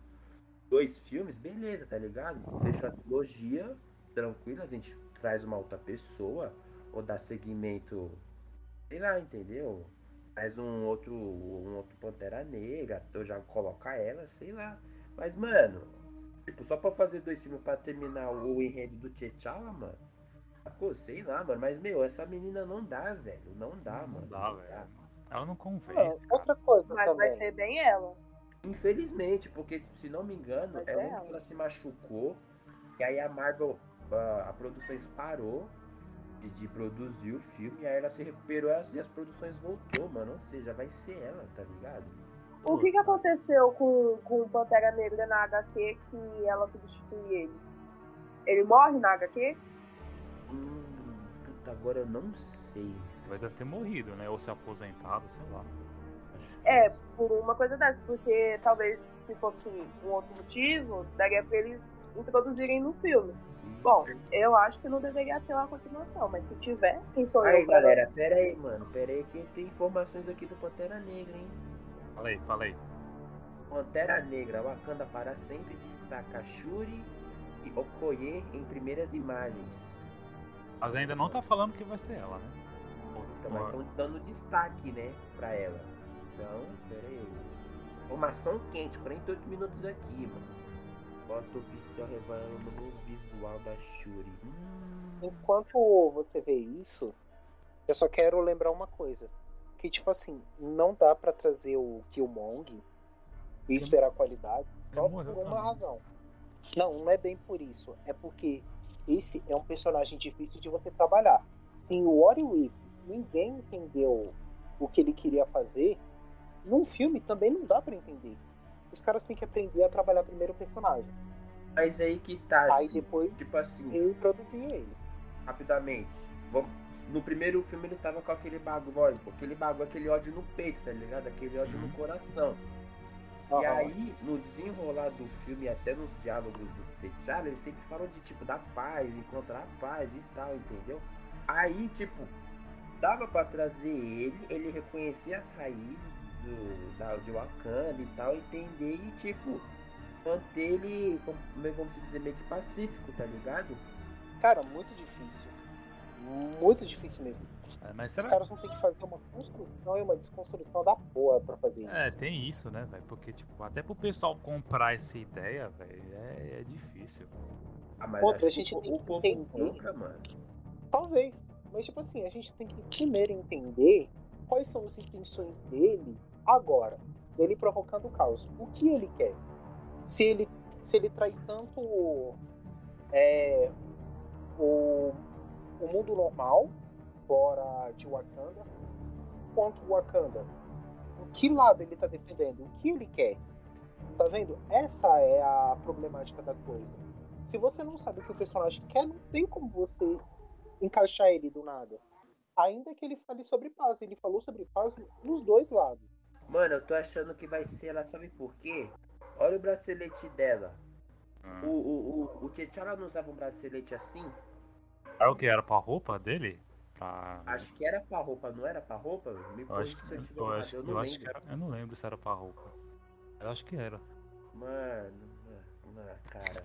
dois filmes, beleza, tá ligado? Fechou a trilogia, tranquilo, a gente traz uma outra pessoa, ou dá seguimento, sei lá, entendeu? Faz um outro, um outro Pantera Negra, ou já coloca ela, sei lá. Mas, mano, tipo, só pra fazer dois filmes pra terminar o enredo do T'Challa, mano. Pô, sei lá, mano, mas, meu, essa menina não dá, velho. Não dá, Não mano. dá, velho. Ela não Ah, convence, cara. outra coisa Mas também. vai ser bem ela. Infelizmente, porque se não me engano, Mas é é onde ela. que ela se machucou. E aí a Marvel, a, a Produções parou de, de produzir o filme. E aí ela se recuperou e as, e as produções voltou, mano. Ou seja, vai ser ela, tá ligado? O que, que aconteceu com, com o Pantera Negra na HQ que ela substitui ele? Ele morre na HQ? Hum, puta, agora eu não sei. Vai deve ter morrido, né? Ou se aposentado, sei lá. É, por uma coisa dessa, porque talvez se fosse um outro motivo, daria pra eles introduzirem no filme. Bom, eu acho que não deveria ter uma continuação, mas se tiver, quem sou Aí, eu? pra- galera, pera aí, mano. Pera aí que tem informações aqui do Pantera Negra, hein? Falei, falei. Pantera Negra, Wakanda para sempre, destaca Shuri e Okoye em primeiras imagens. Mas ainda não tá falando que vai ser ela, né? Então, mas estão dando destaque, né, pra ela. Então, pera aí. Informação quente, 48 minutos aqui, mano. Foto oficial revelando o visual da Shuri. Hum, Enquanto você vê isso, eu só quero lembrar uma coisa. Que, tipo assim, não dá pra trazer o Killmonger e esperar qualidade só por uma também. razão. Não, não é bem por isso. É porque esse é um personagem difícil de você trabalhar. Se o Warwick ninguém entendeu o que ele queria fazer, num filme também não dá pra entender. Os caras têm que aprender a trabalhar primeiro o personagem. Mas aí que tá, Aí assim, depois tipo assim, ele. rapidamente. Vamos- No primeiro filme ele tava com aquele bagulho, aquele bagulho, aquele ódio no peito, tá ligado? Aquele ódio no coração. E aí, no desenrolar do filme, até nos diálogos do T'Challa, ele sempre falou de, tipo, da paz, encontrar a paz e tal, entendeu? Aí, tipo, dava pra trazer ele, ele reconhecer as raízes do, da, de Wakanda e tal, entender e, tipo, manter ele, como, como se dizer, meio que pacífico, tá ligado? Cara, muito difícil. Muito difícil mesmo. É, mas Os será caras vão ter que fazer uma construção e uma desconstrução da porra pra fazer É, isso. tem isso, né, velho? Porque, tipo, até pro pessoal comprar essa ideia, velho, é, é difícil. Ah, mas Outra, a gente tem que entender. compra, mano. Talvez. Mas, tipo assim, a gente tem que primeiro entender quais são as intenções dele agora. Dele provocando o caos. O que ele quer? Se ele, se ele trai tanto é, o, o mundo normal, fora de Wakanda, quanto o Wakanda. O que lado ele tá defendendo? O que ele quer? Tá vendo? Essa é a problemática da coisa. Se você não sabe o que o personagem quer, não tem como você encaixar ele do nada. Ainda que ele fale sobre paz, ele falou sobre paz nos dois lados. Mano, eu tô achando que vai ser ela, sabe por quê? Olha o bracelete dela. Hum. O, o, o, o T'Challa não usava um bracelete assim? Era o que? Era pra roupa dele? Pra... Acho que era pra roupa, não era pra roupa? Me Eu acho, eu que- eu acho, eu eu não acho que lembro. era. Eu não lembro se era pra roupa. Eu acho que era. Mano, mano, cara.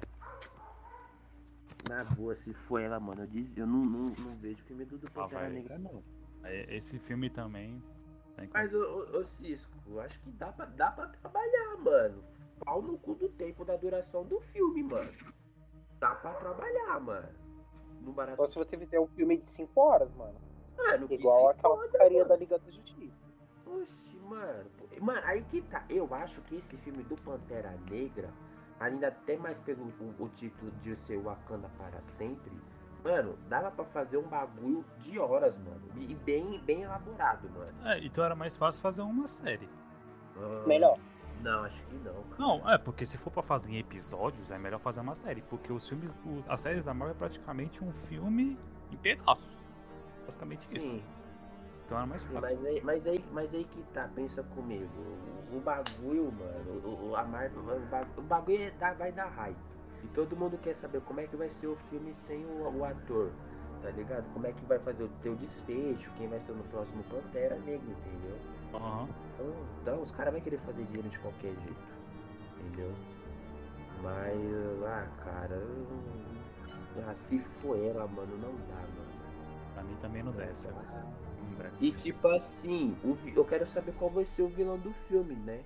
na boa, se for ela, mano, eu, diz, eu não, não, não vejo filme do, do Ah, Pantera vai. Negra, não. É, Esse filme também. tem Mas, ô, ô, ô Cisco, eu acho que dá pra, dá pra trabalhar, mano. Pau no cu do tempo da duração do filme, mano. Dá pra trabalhar, mano. No barato. Só se você fizer um filme de 5 horas, mano. Mano, que Igual aquela porcaria da Liga da Justiça. Oxi, mano. Mano, aí que tá. Eu acho que esse filme do Pantera Negra, ainda até mais pelo o, o título de ser Wakanda para sempre, mano, dava pra fazer um bagulho de horas, mano. E bem, bem elaborado, mano. É, então era mais fácil fazer uma série. Ah, Melhor. Não, acho que não. cara. Não, é, porque se for pra fazer em episódios, é melhor fazer uma série. Porque os filmes, os- as séries da Marvel é praticamente um filme em pedaços. Basicamente isso. Sim. Então era mais fácil. Mas aí, mas, aí, mas aí que tá, pensa comigo. O, o bagulho, mano, o, o- a Marvel, o, ba- o bagulho é dar- vai dar hype. E todo mundo quer saber como é que vai ser o filme sem o, o ator, tá ligado? Como é que vai fazer o teu desfecho, quem vai ser no próximo Pantera Negra, entendeu? Aham. Então, então os caras vão querer fazer dinheiro de qualquer jeito, entendeu? Mas, ah, cara, ah, se for ela, mano, não dá, mano. Pra mim também não desce. Não dá. Não E desce. tipo assim, o vi- eu quero saber qual vai ser o vilão do filme, né?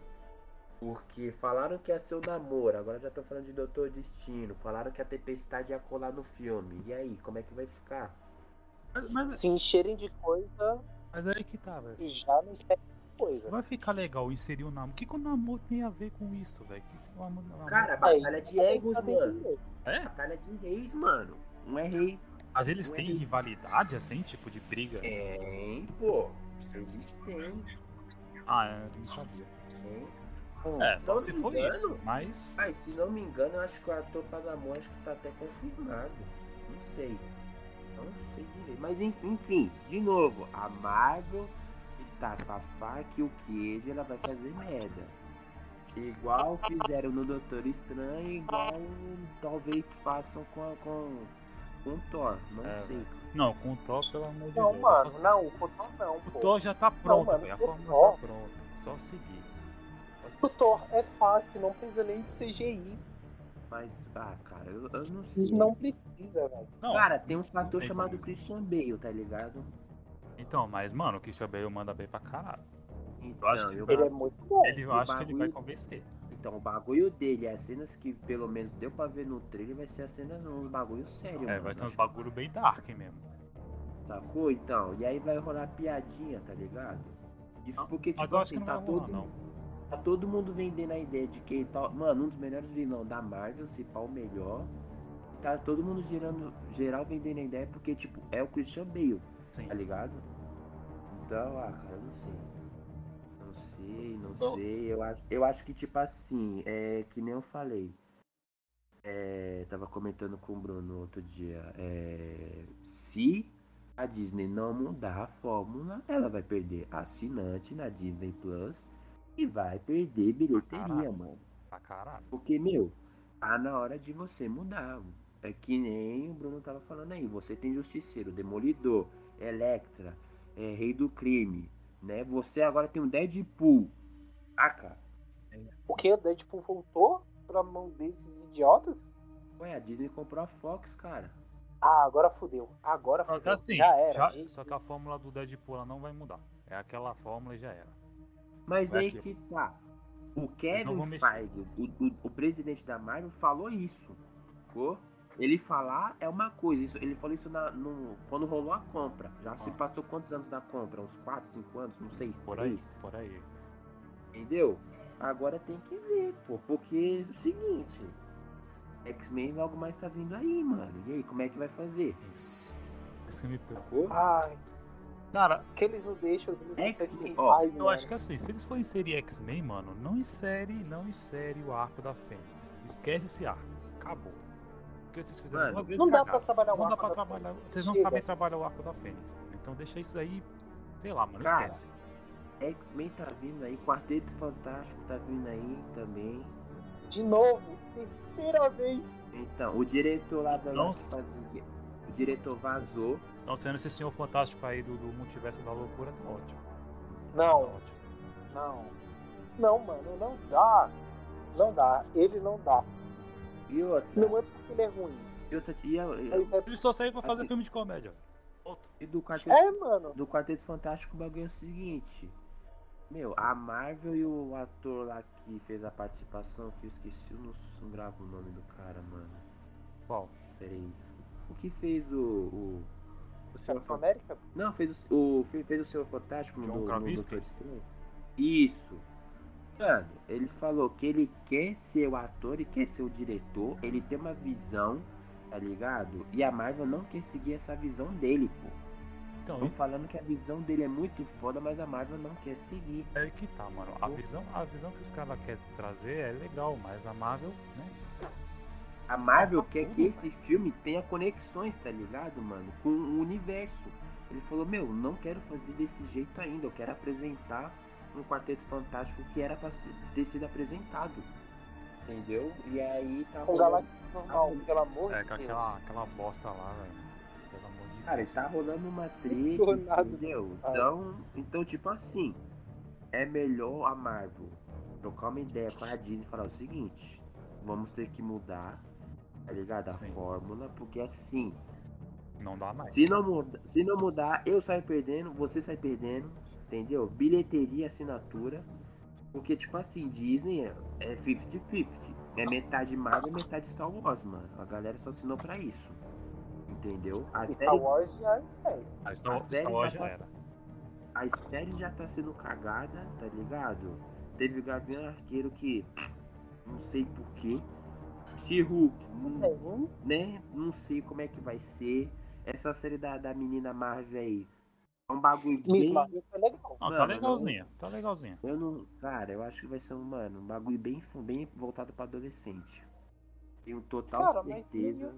Porque falaram que ia ser o Namor, agora já estão falando de Doutor Destino. Falaram que a Tempestade ia colar no filme. E aí, como é que vai ficar? Mas, mas, Se encherem de coisa, mas aí que tá, velho. já não coisa. Vai ficar legal inserir o Namor. O que, que o Namor tem a ver com isso, velho? Cara, É, batalha isso de egos, tá bem mano. É? Batalha de reis, mano. Um é rei. Mas eles Não é têm isso. rivalidade, assim, tipo de briga? Tem, pô. Eles têm. Ah, é, eu não sabia. Tem. É, só não se me for engano- isso. Mas. Ai, se não me engano, eu acho que o ator para Namor acho que tá até confirmado. Não sei. Não sei direito. Mas en- enfim, de novo, a Marvel está com a faca e o queijo, ela vai fazer merda. Igual fizeram no Doutor Estranho, igual talvez façam com, a- com, com o Thor. Não É, sei. Não, com o Thor, pelo amor de Não, Deus. mano, só- não, o Thor não, O pô. Thor já tá pronto, mano. A fórmula Thor- tá pronta. Só seguir. O Thor é fácil, não precisa nem de CGI. Mas, ah, cara, eu, eu não sei. Não precisa, velho. Não, Cara, tem um fator tem chamado como. Christian Bale, tá ligado? Então, mas, mano, o Christian Bale manda bem pra caralho. Então, acho que eu- Ele é muito bom. Ele, eu acho que ele vai bagulho- convencer. Então, o bagulho dele, as cenas que pelo menos deu pra ver no trailer, vai ser as cenas, uns bagulho sério, É, mano. vai ser uns bagulho bem dark mesmo. Sacou? Então, e aí vai rolar piadinha, tá ligado? Isso porque, Mas tipo eu assim, tá rolar, todo, tá todo mundo vendendo a ideia de que, tá, mano, um dos melhores vilões da Marvel, se pá o melhor. Tá todo mundo gerando, geral vendendo a ideia porque, tipo, é o Christian Bale, Sim. tá ligado? Então, ah, cara, eu não sei. Não sei, não Bom. sei. Eu acho, eu acho que, tipo assim, é que nem eu falei. É, tava comentando com o Bruno outro dia. É, se a Disney não mudar a fórmula, ela vai perder assinante na Disney Plus e vai perder bilheteria, Caralho. mano. Pra caralho. Porque, meu, tá na hora de você mudar. É que nem o Bruno tava falando aí. Você tem Justiceiro, Demolidor, Electra, é, Rei do Crime, né? Você agora tem um Deadpool. Ah, cara. Porque o Deadpool voltou pra mão desses idiotas? Ué, a Disney comprou a Fox, cara. Ah, agora fudeu. Agora Só que fudeu. assim, já era. já- gente. só que a fórmula do Deadpool ela não vai mudar. É aquela fórmula e já era. Mas Vai aí aquilo. que tá. O Kevin. Feige, o, o, o presidente da Marvel, falou isso. Sacou? Ele falar é uma coisa. Isso, ele falou isso na- no, quando rolou a compra. Já se Ah. passou quantos anos da compra? Uns 4, 5 anos? Não sei. Por aí, por aí. Entendeu? Agora tem que ver, pô. Porque é o seguinte. X-Men logo mais tá vindo aí, mano. E aí, como é que vai fazer? Isso. Isso que me preocupa. Ai, Cara, que eles não deixam os X-Men, ó, eu mano. acho que assim, se eles forem inserir X-Men, mano, não insere, não insere o arco da Fênix. Esquece esse arco. Acabou. Porque vocês fizeram Mano, duas vezes Não dá pra cagado. trabalhar o Não dá arco pra da trabalhar. Fênix. Vocês não Chega. sabem trabalhar o arco da Fênix. Então deixa isso aí, sei lá, mano, Cara, esquece. X-Men tá vindo aí. Quarteto Fantástico tá vindo aí também. De novo, terceira vez. Então, o diretor lá da Nossa. fazia- O diretor vazou. Então sendo esse senhor fantástico aí do, do multiverso da loucura, tá ótimo. Tá Não, ótimo. não. Não, mano, não dá. Não dá. Ele não dá. E outra. Não é porque ele é ruim. E, outra, e, a- e- é- Ele só saiu pra fazer Assim- filme de comédia. E do quarteto, É, mano. do Quarteto Fantástico o bagulho é o seguinte. Meu, a Marvel e o ator lá que fez a participação, que eu esqueci, eu não, não gravo o nome do cara, mano. Qual? Peraí. O que fez o. O, o Senhor Capitão Fan- América? Não, fez o, o- fe- fez o Senhor Fantástico no, do, no? Doutor Estranho. Isso. Mano, ele falou que ele quer ser o ator e quer ser o diretor. Ele tem uma visão, tá ligado? E a Marvel não quer seguir essa visão dele, pô. Então, Estão falando que a visão dele é muito foda, mas a Marvel não quer seguir. é que tá, mano. A visão, a visão que os caras querem trazer é legal, mas a Marvel, né? A Marvel Tá quer que esse filme tenha conexões, tá ligado, mano? Com o universo. Ele falou, meu, não quero fazer desse jeito ainda. Eu quero apresentar um Quarteto Fantástico que era pra ser- ter sido apresentado. Entendeu? E aí tá rolando. Galactus normal, pelo amor É, de Deus. aquela, aquela bosta lá, velho. Pelo amor de Cara, Deus. tá rolando uma treta, nada. entendeu? Então, então, tipo assim, é melhor a Marvel trocar uma ideia com a Disney e falar o seguinte, vamos ter que mudar, tá ligado? A Sim. fórmula, porque assim, Não dá mais. se não, muda, se não mudar, eu saio perdendo, você sai perdendo, entendeu? Bilheteria, assinatura, porque tipo assim, Disney é é 50-50, é metade Marvel e metade Star Wars, mano. A galera só assinou pra isso, entendeu? A Star série Wars já é. A Star, a Star série Wars já já tá- era. a série já tá sendo cagada, tá ligado? Teve o Gavião Arqueiro que não sei porquê. She-Hulk, não- né? Não sei como é que vai ser. Essa série da, da menina Marvel aí é um bagulho Miss bem. Marvel foi legal. Não, tá Mano, legalzinha. Tá legalzinha. Eu não. Cara, eu acho que vai ser um, mano, um bagulho bem, bem voltado pra adolescente. Tenho total Cara, certeza.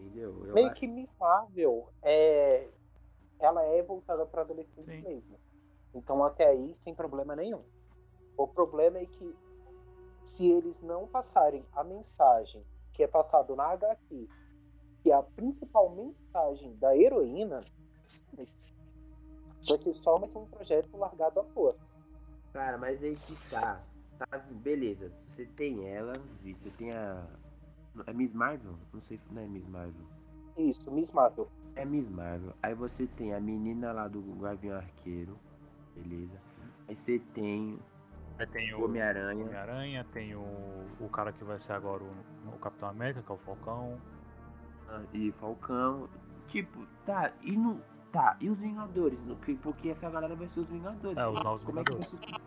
Entendeu? Eu Meio acho- que Miss Marvel é. Ela é voltada para adolescentes Sim. mesmo. Então até aí sem problema nenhum. O problema é que se eles não passarem a mensagem que é passado na HQ, que é a principal mensagem da heroína, esquece. Vai ser só mais um projeto largado à toa. Cara, mas aí que tá. Tá, beleza. Você tem ela, vi, você tem a. É Miss Marvel? Não sei se não é Miss Marvel. Isso, Miss Marvel. É Miss Marvel. Aí você tem a menina lá do Gavião Arqueiro. Beleza. Aí você tem Aí tem o o Homem-Aranha. Homem-Aranha, tem o, o cara que vai ser agora o, o Capitão América, que é o Falcão. ah, e Falcão. Tipo, tá, e no. Tá, e os Vingadores? No- que- Porque essa galera vai ser os Vingadores. É, os novos Como é que vai Vingadores.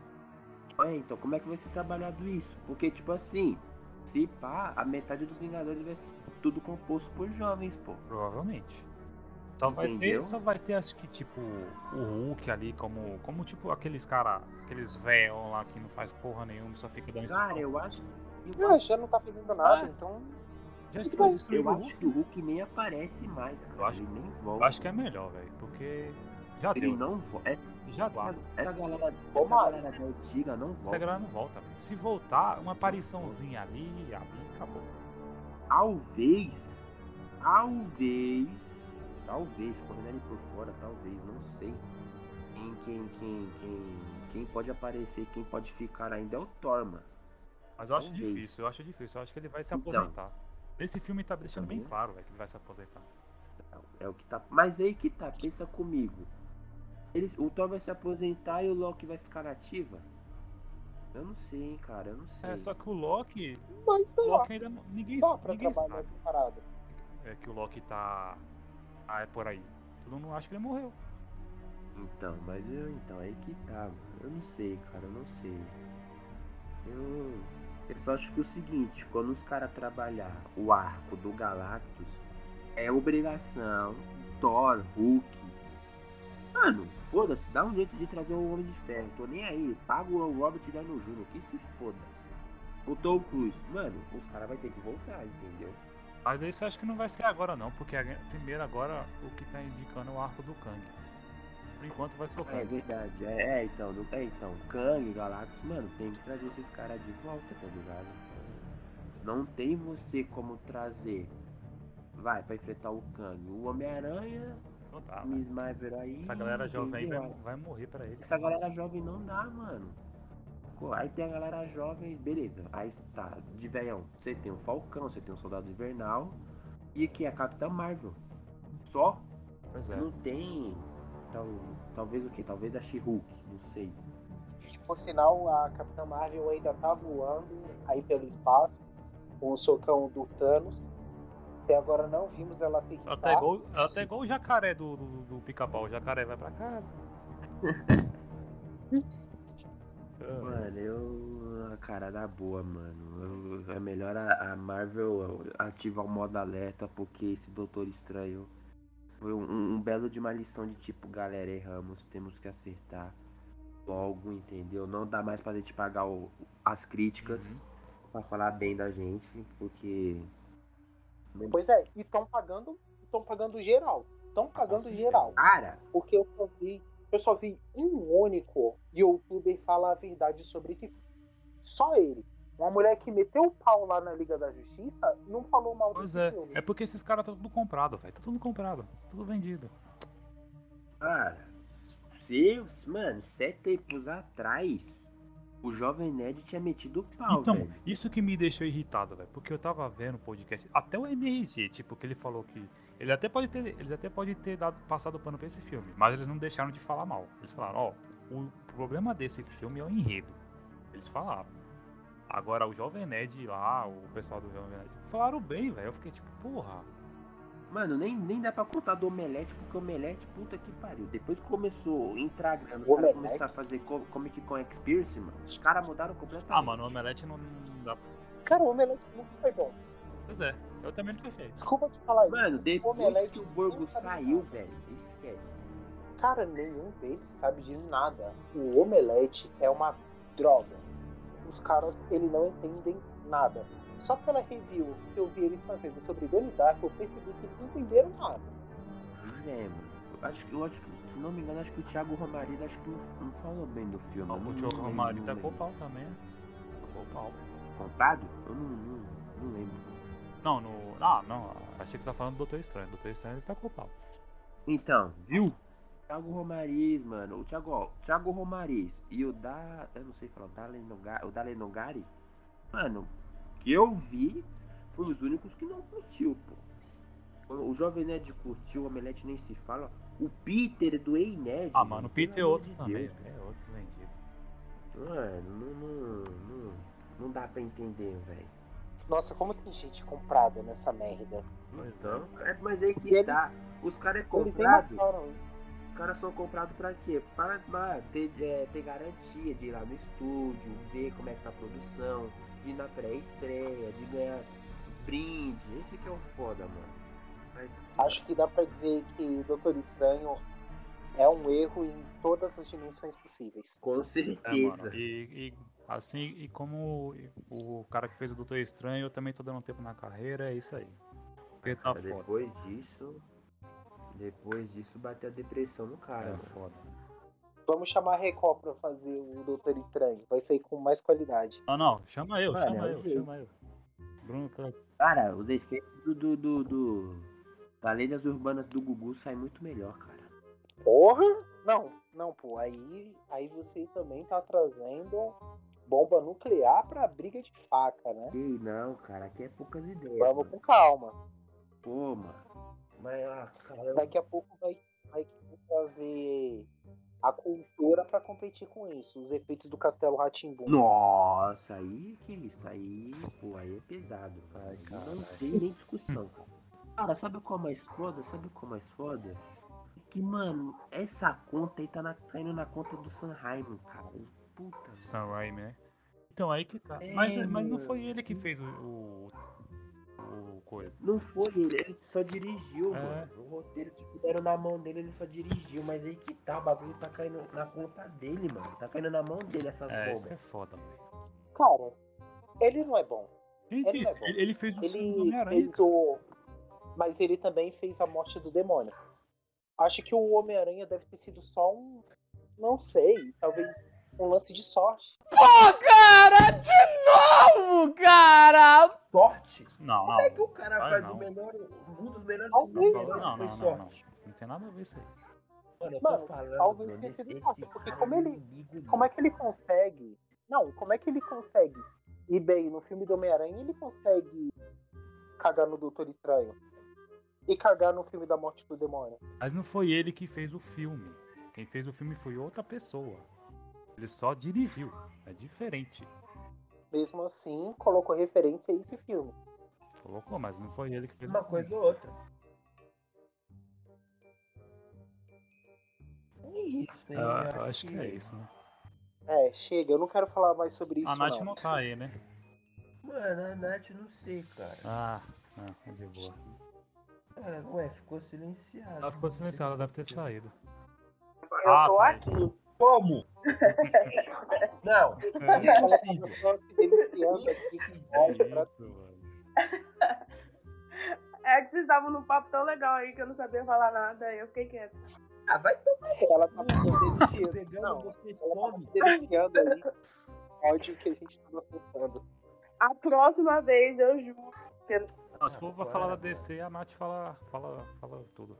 ser... É, então, como é que vai ser trabalhado isso? Porque, tipo assim, se pá, a metade dos Vingadores vai ser tudo composto por jovens, pô. Provavelmente. Só vai, ter, só vai ter, acho que, tipo, o Hulk ali, como, como tipo, aqueles cara, aqueles velhos lá que não faz porra nenhuma, só fica dando Cara, eu acho. Eu Não, acho, já não tá fazendo nada, Ah. então. Já bem. destruiu eu o acho Hulk. que o Hulk nem aparece mais, cara. Eu acho- ele nem Eu volta. acho que é melhor, velho, porque já Ele deu. não volta. É, Já essa, deu. essa galera, essa galera da antiga não Essa volta. galera não volta, velho. Se voltar, uma apariçãozinha ali, ali, acabou. Talvez. Talvez. Talvez, correndo ali por fora, talvez, não sei. Quem, quem, quem, quem, quem pode aparecer, quem pode ficar ainda é o Torma. Mas eu acho Talvez. difícil, eu acho difícil. Eu acho que ele vai se Então. Esse filme tá deixando bem Também. claro, velho, que ele vai se aposentar. É o que tá. Mas aí que tá, pensa comigo. Eles, o Thor vai se aposentar e o Loki vai ficar nativa? Eu não sei, hein, cara, eu não sei. É, só que o Loki. Mas O. Loki ainda não. Ninguém, Dá pra ninguém trabalhar sabe parada. é, que o Loki tá. Ah, é por aí. Todo mundo acha que ele morreu. Então, mas eu então aí que tá, mano. Eu não sei, cara, eu não sei. Eu, eu só acho que é o seguinte, quando os caras trabalhar o arco do Galactus, é obrigação, Thor, Hulk. Mano, foda-se, dá um jeito de trazer o Homem de Ferro. Tô nem aí. Paga o Robert Downey Jr., que se foda. O Tom Cruise, mano, os caras vão ter que voltar, entendeu? Mas isso eu acho que não vai ser agora não, porque primeiro agora o que tá indicando é o arco do Kang. Por enquanto vai ser o É verdade, é, é, então, do- é então, Kang, Galactus, mano, tem que trazer esses caras de volta, tá ligado? Não tem você como trazer, vai, pra enfrentar o Kang, o Homem-Aranha, Não dá. Miss Marvel aí. Essa galera jovem vai, vai morrer pra ele. Essa galera jovem não dá, mano. Aí tem a galera jovem, beleza. Aí tá, de velhão, você tem o Falcão, você tem o Soldado Invernal. E que é a Capitã Marvel. Só. Pois é. Não tem. Tal, talvez o que? Talvez a She-Hulk, não sei. Por sinal, a Capitã Marvel ainda tá voando aí pelo espaço, com o socão do Thanos. Até agora não vimos ela ter que Ela tá igual, ela tá igual o jacaré do, do, do pica-pau. O jacaré vai pra casa. Mano, eu. Cara, na boa, mano. Eu- é melhor a, a Marvel ativar o modo alerta, porque esse Doutor Estranho foi um, um belo de uma lição de tipo, galera, erramos, temos que acertar logo, entendeu? Não dá mais pra gente pagar o- as críticas Uhum. pra falar bem da gente, porque. Pois é, e estão pagando, estão pagando geral. Estão pagando certeza. geral. Cara, Porque eu só vi, eu só vi um único youtuber falar a verdade sobre esse filme. Só ele. Uma mulher que meteu o pau lá na Liga da Justiça não falou mal Pois desse é. filme. É porque esses caras tá tudo comprado, velho. Tá tudo comprado. Tudo vendido. cara, se, mano, sete tempos atrás, o Jovem Nerd tinha metido o pau, Então, velho. isso que me deixou irritado, velho. Porque eu tava vendo o podcast. Até o MRG, tipo, que ele falou que. Ele até pode ter. Eles até pode ter dado, passado pano pra esse filme. Mas eles não deixaram de falar mal. Eles falaram, ó, o problema desse filme é o enredo. Eles falaram. Agora o Jovem Nerd lá, o pessoal do Jovem Nerd, falaram bem, velho. Eu fiquei tipo, porra. Mano, nem, nem dá pra contar do Omelete, porque o Omelete, puta que pariu. Depois que começou a entrar grana, os caras começaram a fazer co- Comic Con Experience, mano, os caras mudaram completamente. Ah, mano, o Omelete não, não dá. Cara, o Omelete nunca foi bom. Pois é, eu também não achei. Desculpa te falar isso. Mano, depois Omelete que o Borgo saiu, velho, esquece. Cara, nenhum deles sabe de nada. O Omelete é uma droga. Os caras, ele não entendem nada. Só pela review que eu vi eles fazendo sobre Donnie Darko, eu percebi que eles não entenderam nada. É, mano. Eu acho, que- eu acho que, se não me engano, acho que o Thiago Romarillo acho que não, não falou bem do filme. O Romário não tá com pau também. né? Tacou pau. Comprado? Eu não, não, não lembro. Não, no. Ah, não. Achei que você tá falando do Doutor Estranho. O Doutor Estranho ele tá com pau. Então, viu? Thiago Romariz, mano. O Thiago, ó, o Thiago Romariz e o da. Eu não sei falar, o Dalenogari, o Dalenogari, mano, que eu vi foi os únicos que não curtiu, pô. O Jovem Nerd curtiu, o Omelete nem se fala. O Peter do Ei Nerd. Ah, mano, o Peter é outro de também. Deus, É outro vendido. Mano, não, não, não, não dá pra entender, velho. Nossa, como tem gente comprada nessa merda. Pois é. É, mas aí que E eles- tá. Os caras é Eles nem comprado. isso. Os caras são comprados pra quê? Para pra ter, é, ter garantia de ir lá no estúdio, ver como é que tá a produção, de ir na pré-estreia, de ganhar brinde. Esse que é o foda, mano. Mas, Acho que dá pra dizer que o Doutor Estranho é um erro em todas as dimensões possíveis. com É, certeza. mano. E, e assim, e como o cara que fez o Doutor Estranho, eu também tô dando um tempo na carreira, é isso aí. Porque tá Cara, foda. depois disso. Depois disso bateu a depressão no cara, É mano. foda. Vamos chamar a Record pra fazer o Doutor Estranho. Vai sair com mais qualidade. Ah, não, chama eu, Mano, chama é o eu, jeito. chama eu. Bruno, cara. Cara, os efeitos do. do, do, do... da lendas urbanas do Gugu sai muito melhor, cara. Porra! Não, não, pô. Aí, aí você também tá trazendo bomba nuclear pra briga de faca, né? Ei, não, cara, aqui é poucas ideias. Vamos mano. com calma. Pô, mano. Mas, ah, cara, eu- Daqui a pouco vai, vai trazer a cultura pra competir com isso. Os efeitos do Castelo Ratimbum. Nossa, aí que isso aí, pô, aí é pesado. Cara. Aí não tem nem discussão, cara. Sabe qual é mais foda? Sabe qual é mais foda? Que, mano, essa conta aí tá na- caindo na conta do Sanheim, cara. Puta. Sam Raimi, né? Então aí que tá. É, mas, mas não foi ele que fez o. o, o coisa. Não foi ele, ele só dirigiu, É. mano. O roteiro, tipo, deram na mão dele, ele só dirigiu. Mas aí que tá, o bagulho tá caindo na conta dele, mano. Tá caindo na mão dele essas É, isso é foda, velho. Cara, ele não é bom. Quem Ele é bom. Ele, ele fez o Ele o. Mas ele também fez a morte do demônio. Acho que o Homem-Aranha deve ter sido só um. Não sei, talvez um lance de sorte. Cara, de novo, cara! Sorte? Não, Como é não. que o cara faz não. o melhor, um dos melhores filmes Não, dele, não, foi não, não, não. sorte? Não tem nada a ver isso aí. Mano, eu Mano, falando, sorte, porque como é ele- inimigo Como é que ele consegue. Não, como é que ele consegue ir bem no filme do Homem-Aranha? Ele consegue cagar no Doutor Estranho. e cagar no filme da morte do demônio. Mas não foi ele que fez o filme. Quem fez o filme foi outra pessoa. Ele só dirigiu. É diferente. Mesmo assim, colocou referência a esse filme. Colocou, mas não foi ele que fez Uma coisa ou outra. É isso, hein? Ah, eu acho que é isso, né? É, chega, eu não quero falar mais sobre isso. A Nath não. não tá aí, né? Mano, a Nath não sei, cara. Ah, ah, é de boa. Cara, ué, ficou silenciada. Ela ficou silenciada, ela deve ter saído. Eu Ah, tô tá. aqui. Como? não, tá impossível. mano. É que vocês estavam num papo tão legal aí que eu não sabia falar nada, aí eu fiquei quieta. Ah, vai tomar Ela tá você deliciando. pegando, Não, você ela tá aí ódio que a gente tá soltando. A próxima vez, eu juro. que- Não, se for pra falar da DC, a Nath fala, fala, fala tudo.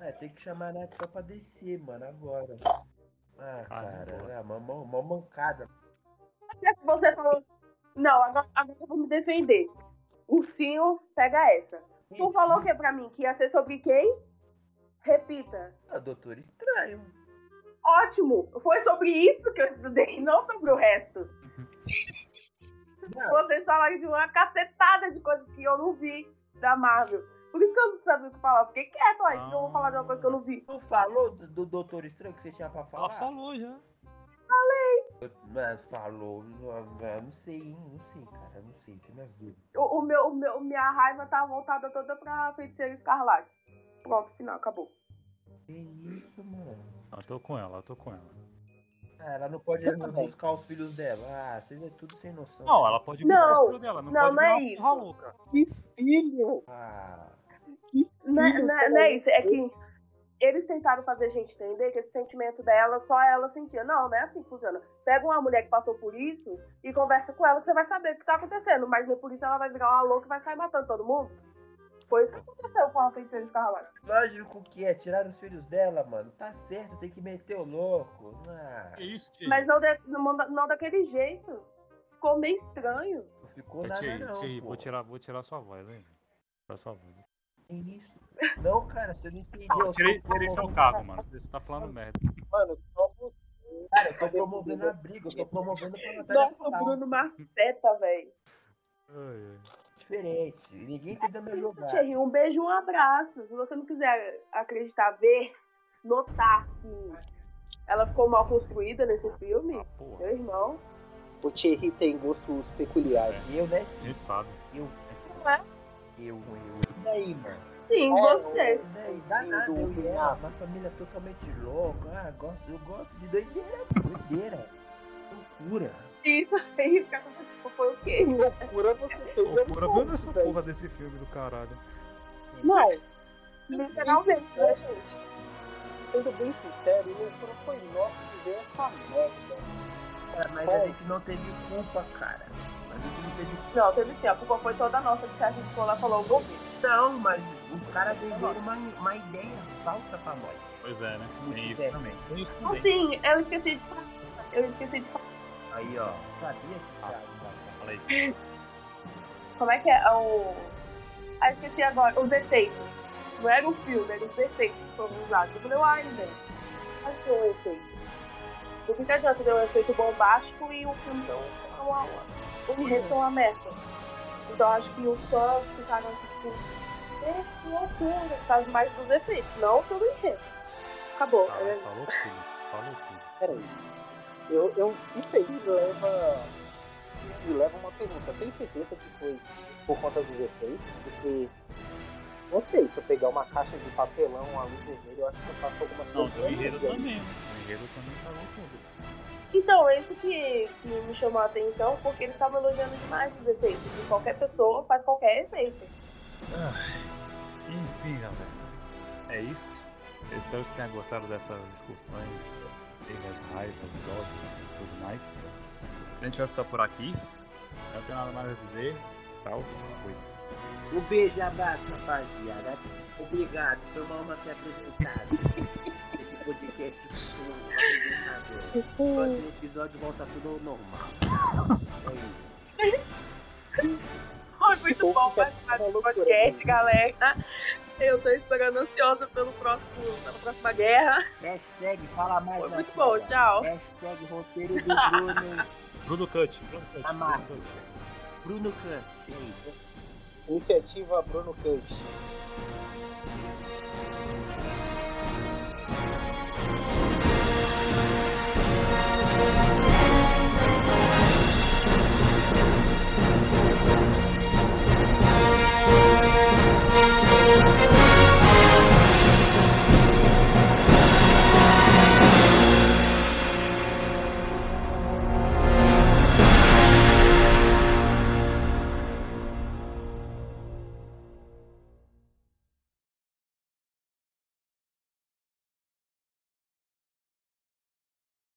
É, tem que chamar a Nath só pra descer, mano, agora. Ah, cara, é uma, mancada. Que Você falou. Não, agora, agora eu vou me defender. Ursinho, pega essa. Tu falou que pra mim que ia ser sobre quem? Repita. Ah, doutor estranho. Ótimo! Foi sobre isso que eu estudei, não sobre o resto. Vocês falaram de uma cacetada de coisas que eu não vi da Marvel. Por isso que eu não sabia o que falar. Fiquei quieto aí, porque eu vou falar de uma coisa que eu não vi. tu falou do, do doutor estranho que você tinha pra falar? Ela falou já. Mas falou, não, não sei, hein, não sei, cara, não sei, tem minhas dúvidas. O, o meu, o meu, minha raiva tá voltada toda pra feiticeira escarlate. Pronto, final, acabou. Que isso, mano? Eu tô com ela, eu tô com ela. Ah, ela não pode buscar os filhos dela. Ah, vocês é tudo sem noção. Não, ela pode Não, buscar o filho dela, não, não, pode não é isso. porra louca. Filho! Ah, Não, é- não é- não é isso, é que eles tentaram fazer a gente entender que esse sentimento dela só ela sentia. Não, não é assim que funciona. Pega uma mulher que passou por isso e conversa com ela que você vai saber o que tá acontecendo. Mas nem por isso ela vai virar uma louca e vai sair matando todo mundo. Foi isso que aconteceu com a feiticeira escarlate. lógico que é, tirar os filhos dela, mano. Tá certo, tem que meter o louco. Ah, Que isso, tio? Mas não, de- não, não daquele jeito. Ficou meio estranho. não ficou nada Tio, não, pô. vou tirar, vou tirar sua voz, hein? Tirar sua voz. Que isso? Não, cara, você não entendeu. Eu eu tirei, tirei seu cargo, mano. Você tá falando merda. Mano, só você. Cara, eu tô promovendo a briga, eu tô promovendo pra Natália Nossa, o. Bruno Maceta, velho. Diferente. Ninguém tenta me jogar. Thierry, um beijo e um abraço. Se você não quiser acreditar, ver, notar que ela ficou mal construída nesse filme, Ah, porra. meu irmão. O Thierry tem gostos peculiares. Eu, né? A gente sabe. Eu, A. Não é? eu, eu. Daí, mano? Sim, É, você. Daí? Dá nada, eu e ela, uma família totalmente louca. Ah, gosto, eu gosto de doideira, doideira. Loucura. Isso, é isso que aconteceu. Foi o quê? Loucura você fez. Loucura, é bom, essa porra desse filme do caralho. Não. Literalmente, né, gente? Sendo bem sincero, loucura foi nossa de ver essa merda. Cara, mas a gente não teve culpa, cara. A gente não teve Não, teve sim. A culpa foi toda nossa, porque a gente foi lá e falou, vou ver. Não, mas os caras venderam uma, uma ideia falsa pra nós. Pois é, né? Tem isso Multiverso. também. Tem isso também. sim, eu esqueci de falar. Eu esqueci de falar. Aí, ó. Sabia que Ah. já Fala aí. Como é que é o. Ah, esqueci agora. Os defeitos. Não era o filme, eram os defeitos que foram usados. Eu falei, uai, gente. Mas que um efeito. Por que que adianta ter um efeito bombástico e o filme não. uma- uma- O enredo é uma merda. Então acho que os fãs ficaram tipo. "É, Que loucura. Causa mais dos efeitos, não pelo enredo. Acabou. Tá, É, falou tudo. Falou tudo. Peraí. Eu, eu, isso aí me leva. Me leva uma pergunta. Tem certeza que foi por conta dos efeitos? Porque. Não sei, se eu pegar uma caixa de papelão, uma luz vermelha, eu acho que eu faço algumas Não, coisas. o enredo também. O enredo também falou tudo. Então, esse que, que me chamou a atenção, porque eles estavam elogiando demais os efeitos. E qualquer pessoa faz qualquer efeito. Enfim, galera. É isso. Eu espero que vocês tenham gostado dessas discussões, teve as raivas, ódio e tudo mais. A gente vai ficar por aqui. Não tem nada mais a dizer. Tchau. Fui. Um beijo e abraço, rapaziada. Obrigado, foi uma honra ter apresentado podcast com o apresentador. Próximo episódio volta tudo ao normal. É isso. Foi muito bom participar desse podcast, galera. Eu tô esperando ansiosa pelo próximo, pela próxima guerra. Hashtag fala mais Foi muito bom, tchau. Hashtag roteiro do Bruno. Bruno Cut. Bruno Cut. Amado. Bruno Cut. Iniciativa Bruno Cut.